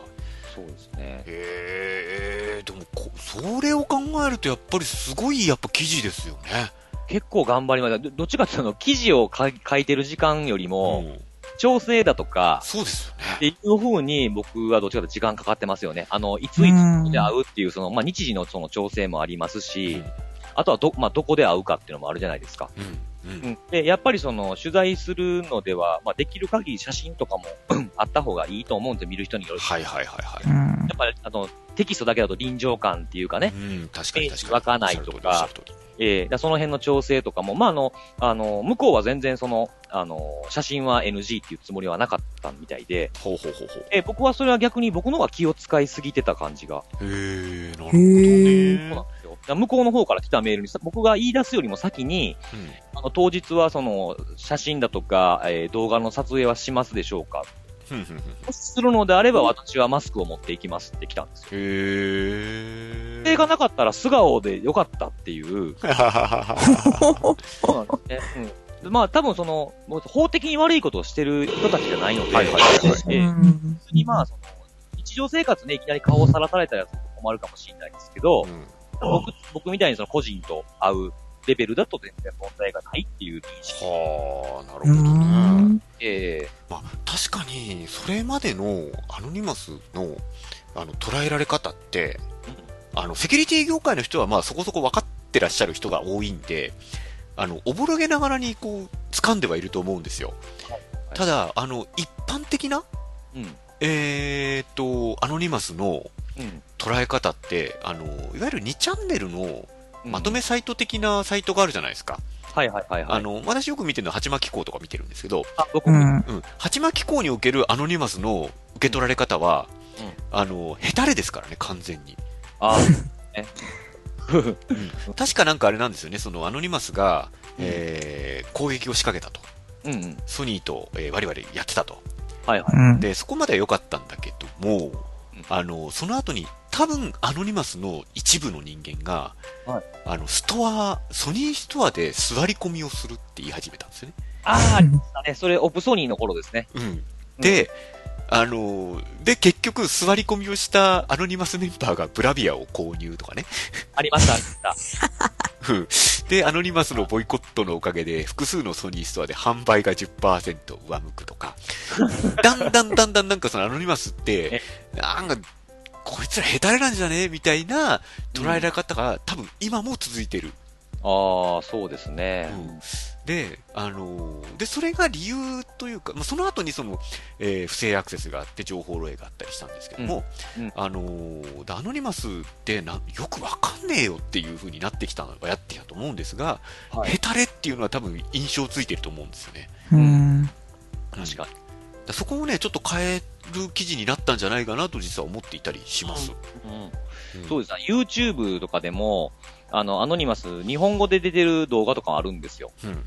そうですね。ええでもこ、それを考えるとやっぱりすごいやっぱ記事ですよね。結構頑張りました。どどっちかっていうと、記事を書い書いてる時間よりも、ん。調整だとか、そうですよってね。いう風に僕はどっちかと時間かかってますよね。あの、いついつで会うっていう、その、まあ、日時のその調整もありますし、うんあとはど、まあ、どこで会うかっていうのもあるじゃないですか。うん。うん。うん。で、やっぱりその、取材するのでは、まあ、できる限り写真とかも あった方がいいと思うんで、見る人による。はいはいはいはい。うんやっぱり、あの、テキストだけだと臨場感っていうかね、うん、確かに確かに。湧かないとかええだからその辺の調整とかも、まあ、あの、あの、向こうは全然その、あの、写真は NG っていうつもりはなかったみたいで、ほうほうほうほう。えー僕はそれは逆に僕の方が気を使いすぎてた感じが、へえ、なるほどへそうね。なんですよ。向こうの方から来たメールにさ、僕が言い出すよりも先に、うん。あの、当日はその、写真だとか、えー動画の撮影はしますでしょうかもしするのであれば私はマスクを持っていきますって来たんですよ。へえ。それがなかったら素顔でよかったっていう、そうなんですね。うん。まあ多分その、もう法的に悪いことをしてる人たちじゃないので、はいはいはい普通にまあその、日常生活でいきなり顔をさらされたら困るかもしれないですけど、うん僕、僕みたいにその個人と会うレベルだと全然問題がないっていう認識。はあ、なるうほどね。んまえあ、確かに、それまでのアノニマスの、あの、捉えられ方って、あの、セキュリティ業界の人は、まあ、そこそこ分かってらっしゃる人が多いんで、あの、おぼろげながらに、こう、掴んではいると思うんですよ。ただ、あの、一般的な、うん。えーっと、アノニマスのうん。捉え方って、あの、いわゆる2チャンネルのうんまとめサイト的なサイトがあるじゃないですか。はいはいはいはい。あの、私よく見てるのは、鉢巻き港とか見てるんですけど、あ、僕も、うん。うん。鉢巻き港におけるアノニマスの受け取られ方は、あの、ヘタレですからね、完全に。あね。確かなんかあれなんですよね、そのアノニマスが、うんえー攻撃を仕掛けたと。うんうん。ソニーと、えー我々やってたと。はいはい。うん。で、そこまでは良かったんだけども、うんあの、その後に、多分、アノニマスの一部の人間が、はいあの、ストア、ソニーストアで座り込みをするって言い始めたんですよね。ああ、ありましたね。それ、オプソニーの頃ですね。うん。で、あの、で、結局、座り込みをしたアノニマスメンバーがブラビアを購入とかね。ありました、ありました。うんで、アノニマスのボイコットのおかげで、複数のソニーストアで販売が10%上向くとか、だんだんだんだんなんかそのアノニマスって、なんか、こいつらヘタレなんじゃねみたいな捉えられ方が多分今も続いてる。ああ、そうですね。うんで、あのーで、それが理由というか、まあ、その後にその、えー不正アクセスがあって情報漏洩があったりしたんですけども、うんうんあのーでアノニマスってなよくわかんねえよっていう風になってきたのはやってきたと思うんですが、はいヘタレっていうのは多分印象ついてると思うんですよね。うん。確かに。だそこをね、ちょっと変える記事になったんじゃないかなと実は思っていたりします。うん。うんそうですね。YouTube とかでも、あの、アノニマス、日本語で出てる動画とかあるんですよ。うん。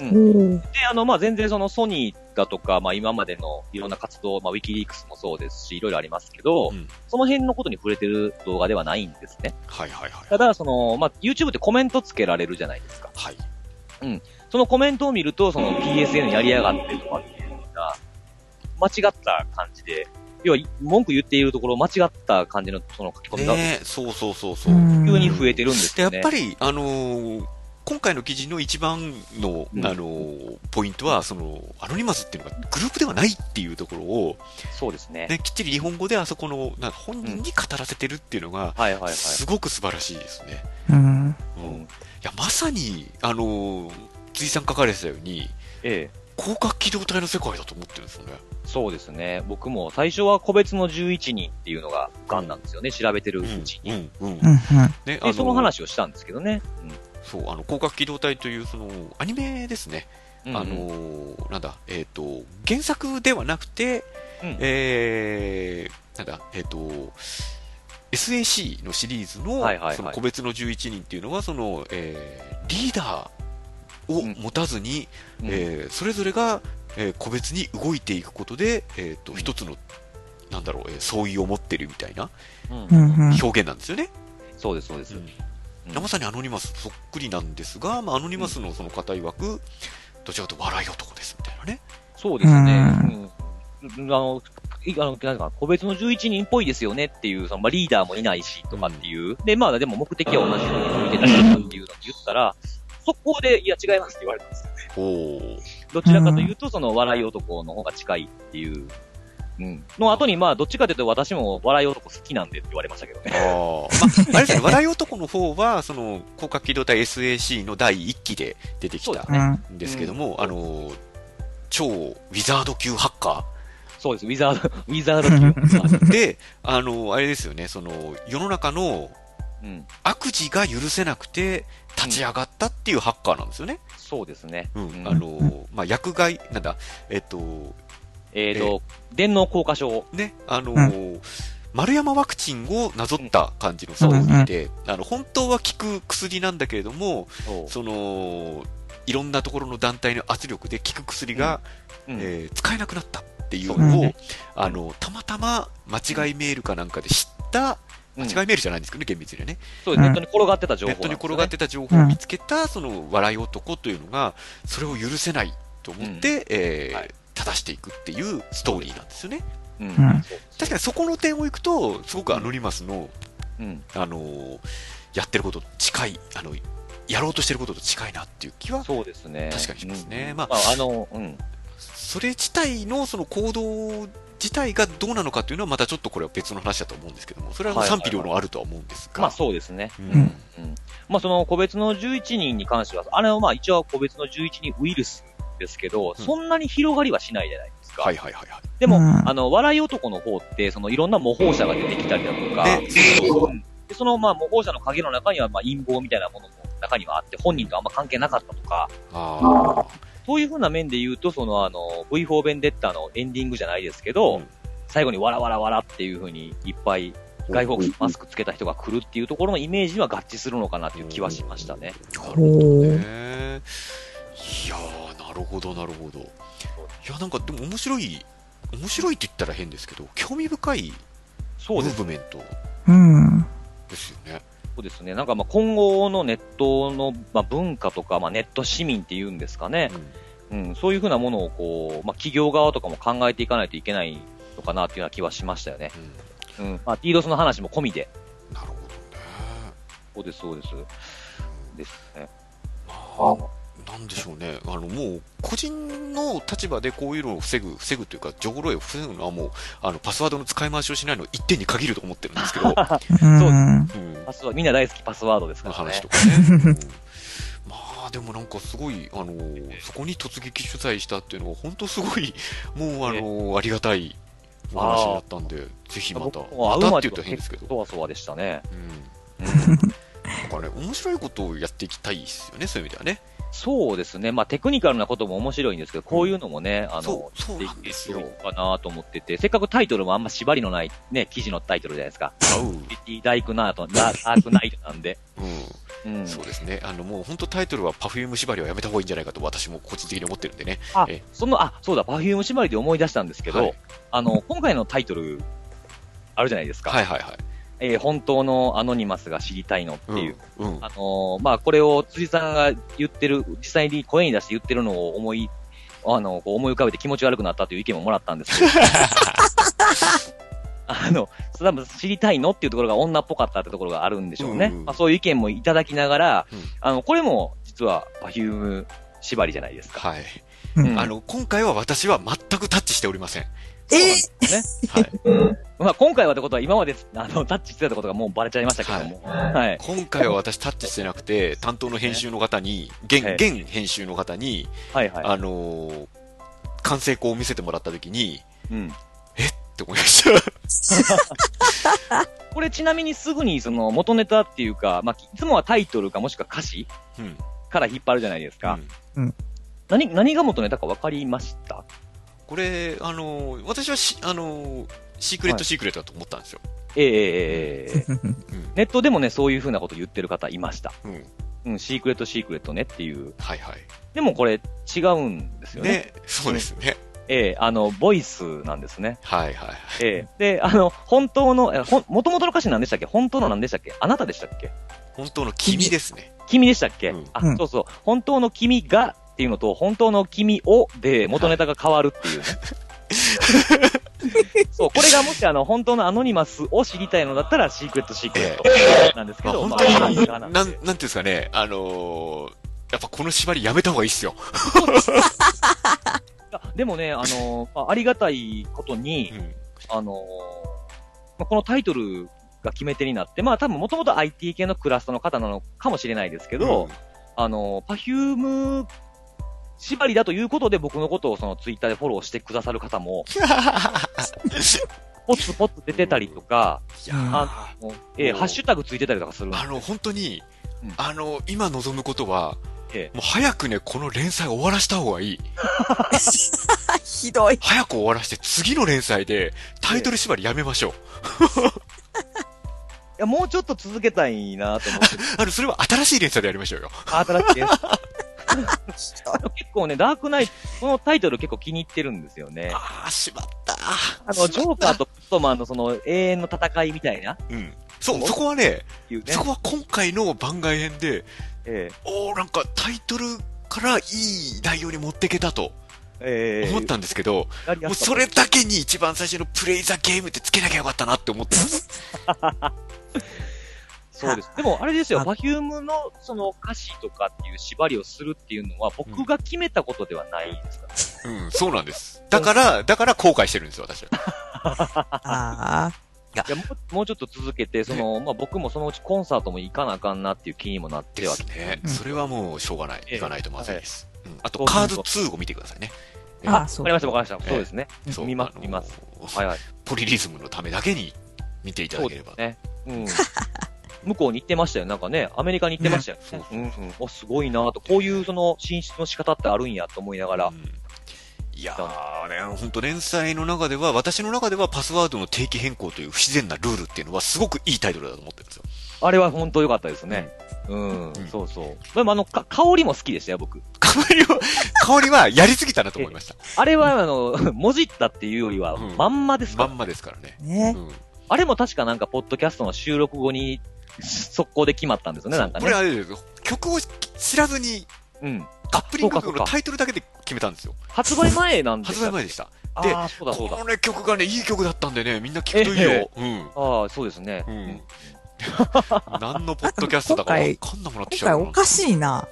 おーで、あの、まあ、全然そのソニーだとか、まあ、今までのいろんな活動、まあ、ウィキリークスもそうですし、いろいろありますけど、うんその辺のことに触れてる動画ではないんですね。はいはいはい。ただ、その、まあ、YouTube ってコメントつけられるじゃないですか。はい。そのコメントを見ると、その PSN やりやがってとかって間違った感じで、要は文句言っているところ間違った感じのその書き込みがねそうそうそうそう。うん急に増えてるんですで、やよね。っぱり、あのー今回の記事の一番の、うんあのーポイントは、その、アノニマスっていうのがグループではないっていうところを、そうですね。ね、きっちり日本語であそこの、なんか本人に語らせてるっていうのが。すごく素晴らしいですね。うん。うんいうんや、まさに、あのー、辻さん書かれてたように、ええ。広角機動隊の世界だと思ってるんですよね。そうですね。僕も最初は個別の11人っていうのがガンなんですよね。調べてるうちに。うん、うん。うん。ね、で、その話をしたんですけどね。そう、あの、広角機動隊という、その、アニメですね。うん。あのーなんだ、えっ、と、原作ではなくて、うんえー、なんだ、えっ、と、SAC のシリーズの、はいはいはいその個別の11人っていうのは、その、えー、リーダーを持たずに、うんえーそれぞれが、えー個別に動いていくことで、えっ、と、うん一つの、なんだろう、えー相違を持ってるみたいな。表現なんですよね。そうです、そうです。うんうんまさにアノニマスそっくりなんですが、まあ、アノニマスのその方曰く、どちらかというと笑い男ですみたいなね。そうですね。ううん。あの、いあの、なんか、個別の11人っぽいですよねっていう、その、まあ、リーダーもいないし、とかっていう。で、まあ、でも目的は同じように向いてたっていうのを言ったら、速攻で、いや、違いますって言われたんですよ。おー。どちらかというと、その、笑い男の方が近いっていう。うん。の後に、まあ、どっちかというと、私も笑い男好きなんでって言われましたけどね。あー まあ、あれですね、笑い男の方は、その、広角機動隊 SAC の第1期で出てきたん。んですけども、あの、超ウィザード級ハッカそうです。ウィザード、ウィザード級。ーで、あの、あれですよね、その、世の中のうん。悪事が許せなくて立ち上がったっていうハッカーなんですよね。そうですね。うん。うん。あの、まあ、薬害、なんだ、えっと、えーと、電脳硬化症。ね、あのうー丸山ワクチンをなぞった感じのストーリーで、あの、本当は効く薬なんだけれども、その、いろんなところの団体の圧力で効く薬が、うん。えー使えなくなったっていうのを、ねあの、たまたま間違いメールかなんかで知った、うん間違いメールじゃないんですけどね、厳密にはね。そうですネットに転がってた情報ネットに転がってた。た情報を見つけた、その、笑い男というのが、それを許せないと思って、えーはい正していくっていうストーリーなんですよね。うん。確かにそこの点をいくと、すごくアノニマスの、うん。あのーやってることと近い、あの、やろうとしてることと近いなっていう気は、そうですね。確かにしますねまあうんまあ、あの、うん。それ自体のその行動自体がどうなのかっていうのはまたちょっとこれは別の話だと思うんですけども、それは賛否両論あるとは思うんですが。まあそうですね。ううんうん。まあその個別の11人に関しては、あれはまあ一応個別の11人ウイルスですけど、うんそんなに広がりはしないじゃないですか。か。はいはいはいはい。でも、うんあの、笑い男の方って、そのいろんな模倣者が出てきたりだとか、でその、まあ、模倣者の影の中には、まあ、陰謀みたいなものも中にはあって、本人とあんま関係なかったとか、あそういう風な面で言うと、その、あの、V4 ベンデッタのエンディングじゃないですけど、うん最後にわらわらわらっていう風にいっぱい外国マスクつけた人が来るっていうところのイメージは合致するのかなっていう気はしましたね。なるほどね。いやー、なるほど、なるほど。いや、なんか、でも面白い、面白いって言ったら変ですけど、興味深いムそうですーブメントうん。ですよね。そうですね。なんかまあ今後のネットのまあ文化とか、まあネット市民っていうんですかね。うん、そういうふうなものをこう、まあ企業側とかも考えていかないといけないのかなっていうような気はしましたよね。うん。うんうん。まあ DDoS の話も込みで。なるほどね。そうです、そうです。ですね。まあ、なんでしょうね。あの、もう、個人の立場でこういうのを防ぐ、防ぐというか、情報漏洩を防ぐのはもう、あの、パスワードの使い回しをしないの一点に限ると思ってるんですけど、うん。うん。パスワみんな大好きパスワードですからねの話と。かね。うんまあでもなんかすごい、あのそこに突撃取材したっていうのは本当すごい、もうあのありがたいお話だったんで、ぜひまた、またって言うまでは結と変ですけど、構そわそわでしたね。うん。うんなんかね、面白いことをやっていきたいですよね、そういう意味ではね。そうですね。まあテクニカルなことも面白いんですけど、こういうのもね、あの、そうんですよできていいかなと思ってて、せっかくタイトルもあんま縛りのないね、記事のタイトルじゃないですか。合う。ダイクナート、ダークナイトなんで。うん。うん。そうですね。あの、もう本当タイトルは Perfume 縛りはやめた方がいいんじゃないかと私も個人的に思ってるんでね。あえ、その、あ、そうだ、パフューム縛りで思い出したんですけど、はいあの、今回のタイトル、あるじゃないですか。はいはいはい。えー本当のアノニマスが知りたいのっていう。うん。うん。あのーまあ、これを辻さんが言ってる、実際に声に出して言ってるのを思い、あの、こう思い浮かべて気持ち悪くなったという意見ももらったんですけど。あの、多分知りたいのっていうところが女っぽかったってところがあるんでしょうね。うんうんまあ、そういう意見もいただきながら、うんあの、これも実はパフューム縛りじゃないですか。はい。うんあの、今回は私は全くタッチしておりません。えね。はい。まあ、今回はってことは今まであのタッチしてたことがもうバレちゃいましたけども。はい。今回は私タッチしてなくて、担当の編集の方に、現、はい現編集の方に、はい、はい。あのー完成稿を見せてもらった時に、うん。って思いました。これちなみにすぐにその元ネタっていうか、まあ、いつもはタイトルかもしくは歌詞うん。から引っ張るじゃないですか。うん何、何が元ネタか分かりました？これ、あのー私はし、あのーシークレットシークレットだと思ったんですよ。ええええええうん。ネットでもね、そういう風なこと言ってる方いました。うん。うん、シークレットシークレットねっていう。はいはい。でもこれ違うんですよね。ね、そうですね。ええあの、ボイスなんですね。はいはい。ええで、あの、本当の、えほん、元々の歌詞何でしたっけ？本当の何でしたっけ？あなたでしたっけ？本当の君ですね。君でしたっけ、うんあ、うんそうそう。本当の君がっていうのと、本当の君をで元ネタが変わるっていうね。そう、これがもしあの、本当のアノニマスを知りたいのだったら、シークレットシークレットなんですけまあ、ど、本ま当に、あなん、なんていうんですかね、あのーやっぱこの縛りやめた方がいいっすよ。でもね、あの、まあ、ありがたいことにう、ん。あの、まあ、このタイトルが決め手になって、まあ多分もともと IT 系のクラスターの方なのかもしれないですけど、うんあの、パフューム縛りだということで僕のことをそのツイッターでフォローしてくださる方も、ポツポツ出てたりとか、いやーあもうえーハッシュタグついてたりとかするあの、本当にうん、あの、今望むことは、えもう早くね、この連載終わらした方がいい。ひどい。早く終わらして、次の連載で、タイトル縛りやめましょう。いや、もうちょっと続けたいなと思って、あの、それは新しい連載でやりましょうよ。新しいです。結構ね、ダークナイト、このタイトル結構気に入ってるんですよね。ああ、しまった。あの、ジョーカーとバットマンのその永遠の戦いみたいな、うん。そう、そこはね、そ。こは今回の番外編で、えおー、なんかタイトルからいい内容に持っていけたとえええ思ったんですけど、もうそれだけに一番最初のプレイザゲームってつけなきゃよかったなって思ってます。そうです。でも、あれですよ、あパフュームのその歌詞とかっていう縛りをするっていうのは、僕が決めたことではないですか？ら。うん、そうなんです。だから、だから後悔してるんですよ、私は。ああ。いや、もう、もうちょっと続けて、その、まあ、僕もそのうちコンサートも行かなあかんなっていう気にもなってはですね。うんそれはもうしょうがない。ええ行かないとまずいです。うんあと、そうカード2を見てくださいね。あわそうかりました、わかりました。ええそうですね。そう見ます見ますはいはい。ポリリズムのためだけに見ていたそうだければ。ですね。うん。向こうに行ってましたよ。なんかね、アメリカに行ってましたよ。ねうんうん。お、すごいなと。こういうその進出の仕方ってあるんやと思いながらう。んいやーね、本当連載の中では、私の中ではパスワードの定期変更という不自然なルールっていうのはすごくいいタイトルだと思ってるんですよ。あれは本当良かったですね。うん。うんそうそう。でもあの、か香りも好きでしたよ、僕。香りは、香りはやりすぎたなと思いました。あれは、あの、もじったっていうよりは、うんまんまですから。まんまですからね。ねう。んあれも確かなんか、ポッドキャストの収録後に、速攻で決まったんですよね、なんかこれね。あれですよ。曲を知らずに、うん。カップリング曲のタイトルだけで決めたんですよ。発売前なんで発売前でした。あであ、そうだそうだ。このね、曲がね、いい曲だったんでね、みんな聴くといいよ。うん。ああ、そうですね。うん。何のポッドキャストだかわかんなくなってきちゃう今回おかしいな。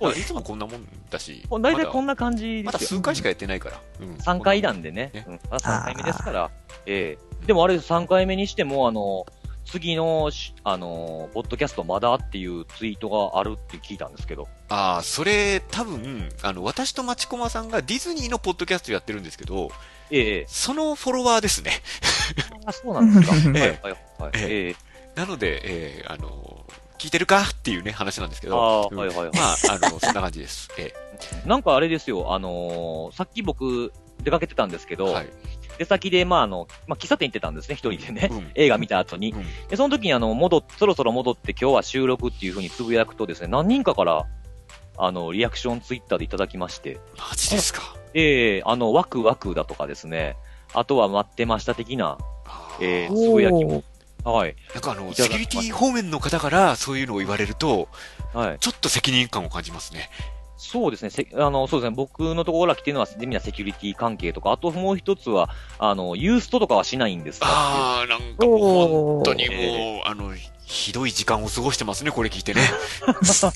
うん。いつもこんなもんだし。大体まだこんな感じまだですよ。数回しかやってないから。うん。3回なんでね。ねうん。まだ3回目ですから。ええでもあれ3回目にしても、あの、次のし、あの、ポッドキャストまだっていうツイートがあるって聞いたんですけど。ああ、それ、多分、あの、私と町駒さんがディズニーのポッドキャストやってるんですけど、ええそのフォロワーですね。あ、そうなんですか。ええはいはいはい。えええなので、えー、あの、聞いてるかっていうね、話なんですけあど。あ、うんはいはいはい。まあ、あの、そんな感じです。えなんかあれですよ、あのーさっき僕出かけてたんですけど、えはい。出先で、まあ、あの、まあ、喫茶店行ってたんですね、一人でね。うん映画見た後に。うんで、その時にあの、戻っ、そろそろ戻って今日は収録っていう風につぶやくとですね、何人かから、あの、リアクションツイッターでいただきまして、マジですか？ええあの、ワクワクだとかですね、あとは待ってました的な、あええーつぶやきも。はい。なんかあの、セキュリティ方面の方からそういうのを言われると、はい。ちょっと責任感を感じますね。そうですね。せあの、そうですね。僕のところから来てるのは、みんなセキュリティ関係とか、あともう一つは、あの、ユーストとかはしないんですかああ、なんかもう本当にもう、えあの、ひどい時間を過ごしてますね、これ聞いてね。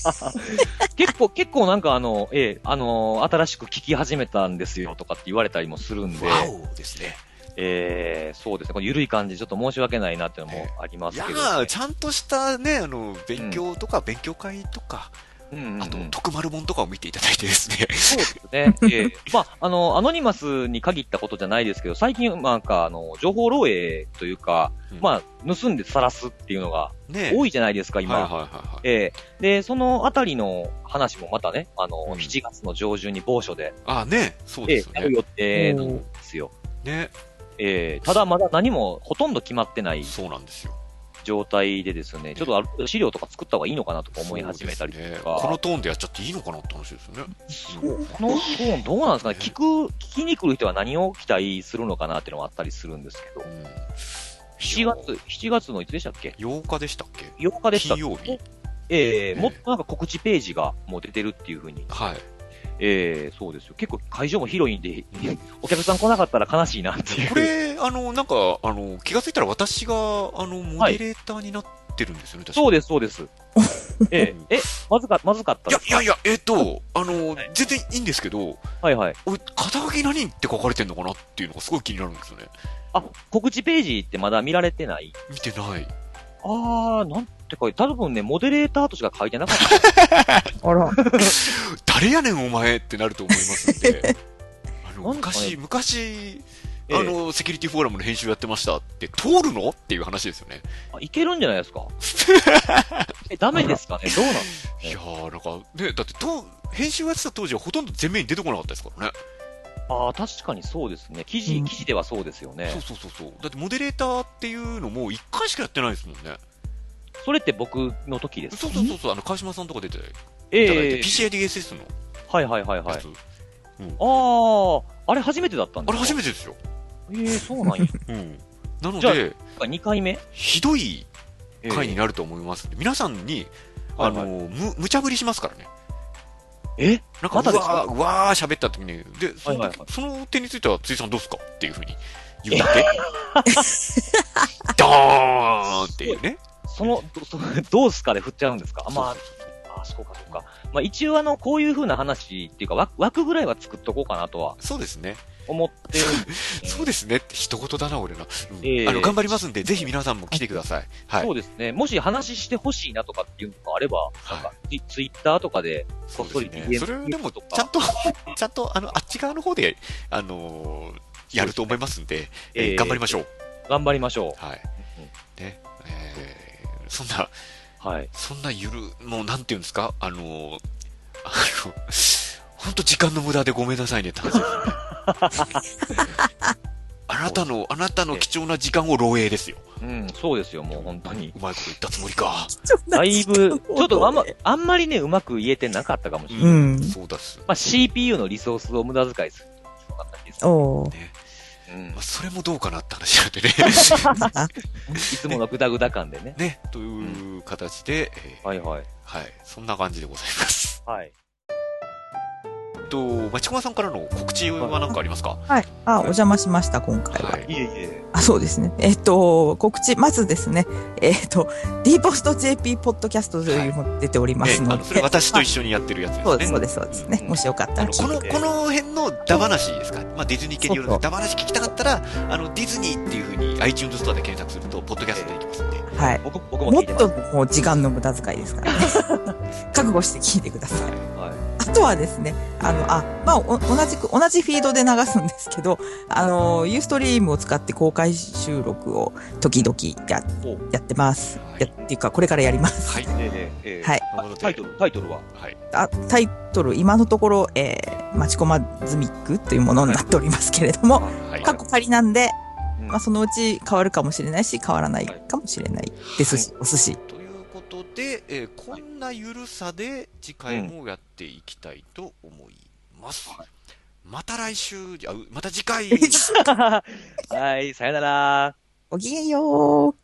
結構、結構なんかあの、ええあの、新しく聞き始めたんですよとかって言われたりもするんで、ですね。ええそうですね。この緩い感じ、ちょっと申し訳ないなっていうのもありまいやすけど、ー、ちゃんとしたね、あの、勉強とか、勉強会とか、うんうんうんあと、特丸本とかを見ていただいてですね。そうですね。ええまあ、あの、アノニマスに限ったことじゃないですけど、最近、なんか、あの、情報漏洩というか、うんまあ、盗んで晒すっていうのがね多いじゃないですか、今。はいはいはいはい。ええで、そのあたりの話もまたね、あの、うん7月の上旬に某所で、あね、そうええですよね。やる予定なんですよ。ね、ええただまだ何もほとんど決まってないそうなんですよ。状態でですね、ちょっと資料とか作った方がいいのかなとか思い始めたりとそうですねか。このトーンでやっちゃっていいのかなって話ですよね。そうこのトーンどうなんですかね聞く、聞きに来る人は何を期待するのかなっていうのはあったりするんですけどう。ん。7月、7月のいつでしたっけ？8日でしたっけ ?8 日でしたっけ？金曜日。えええもっとなんか告知ページがもう出てるっていうふうに。はい。ええそうですよ。結構会場も広いんで、お客さん来なかったら悲しいなっていう。これ、あの、なんか、あの、気がついたら私が、あの、モデレーターになってるんですよね、確かそうです、そうです。えええ、まずか、まずかったいやいやいや、えっ、と、あの、はい全然いいんですけど、はいはい。俺、肩書き何って書かれてんのかなっていうのがすごい気になるんですよね。あ、告知ページってまだ見られてない？見てない。あー、なんて書いて、多分ね、モデレーターとしか書いてなかった。あら。誰やねんお前ってなると思いますんで。あの、昔、昔、ええあの、セキュリティフォーラムの編集やってましたって、通るのっていう話ですよね。あいけるんじゃないですか？え、ダメですかね？どうなん？えいやー、なんか、ね、だって、と、編集やってた当時はほとんど前面に出てこなかったですからね。あー、確かにそうですね。記事、うん記事ではそうですよねそう。そうそうそう。だって、モデレーターっていうのも一回しかやってないですもんね。それって僕の時です。そうそうそうそう、あの、川島さんとか出ていただいえて、え PCIDSS のはいはいはいはいやつ。。あー、あれ初めてだったんあれですか？初めてですよ。ええそうなんや。うん。なのじゃあで、2回目？ひどいええ回になると思いますんで、皆さんに、あの、はいむ、無茶ぶりしますからね。え？なんか、またですか？うわー、うわー喋った時に、で、その時、はいはいはいその点については、辻さんどうすか？っていうふうに言って、ドーンっていうね。その、どうすかで振っちゃうんですか？まあ、ああ、そうかそうか。まあ一応あの、こういう風な話っていうか枠、枠ぐらいは作っとこうかなとはそうですね。思ってる。そうですね一言だな、俺な。うんええあの、頑張りますんで、ぜひ皆さんも来てください。はい。そうですね。もし話してほしいなとかっていうのがあれば、なんか、ツイツイッターとかで、こっそり DM ね。それでも、ちゃんと、ちゃんと、あの、あっち側の方で、あのーやると思いますんで、えーええ頑張りましょう。頑張りましょはい。ね。えーそんな、う。はい。そんなゆる、もうなんていうんですか？あのーあの、本当時間の無駄でごめんなさいねって話ですね。あなたの、あなたの貴重な時間を漏洩ですよ。うん、そうですよ、もう本当に。うまいこと言ったつもりか。だいぶ、ちょっとあんま、あんまりね、うまく言えてなかったかもしれない。うんそうだっす。まあ、CPU のリソースを無駄遣いするっていうのがあったりですおーうんまあ、それもどうかなって話なんでね。いつものグダグダ感でね。ね、という形で、えーはいはい。はい、そんな感じでございます。はい。と、まちこまさんからの告知は何かありますか？はい。あ、お邪魔しました、今回は。はい。いえいえ。あ、そうですね。えっ、と、告知、まずですね、えっ、と、D ポスト JP ポッドキャストというのが出ておりまえあの、すので。それ私と一緒にやってるやつですね。そうです、そうです、そうですね。うんもしよかったらこの、聞いてこの辺のダ話ですか？まあ、ディズニー系によるそうそうダ話聞きたかったら、あの、ディズニーっていうふうに iTunes ストアで検索すると、ポッドキャストできますんで。はい。僕、僕ももっ聞いてます。ともう時間の無駄遣いですからね。覚悟して聞いてください。はい。あとはですね、あの、あ、まあ、お同じく、同じフィードで流すんですけど、あの、ユーストリームを使って公開収録を時々や、おやってます。はいやっていうか、これからやります。はい。ええええはい。タイトル、タイトルは？はい。あタイトル、今のところ、えー、マチコマズミックというものになっておりますけれども、はい。過去仮なんで、うんまあ、そのうち変わるかもしれないし、変わらないかもしれないですし、お寿司。で、えーこんなゆるさで次回もやっていきたいと思います。また来週、あうまた次回 はい、さよなら。ごきげんよう。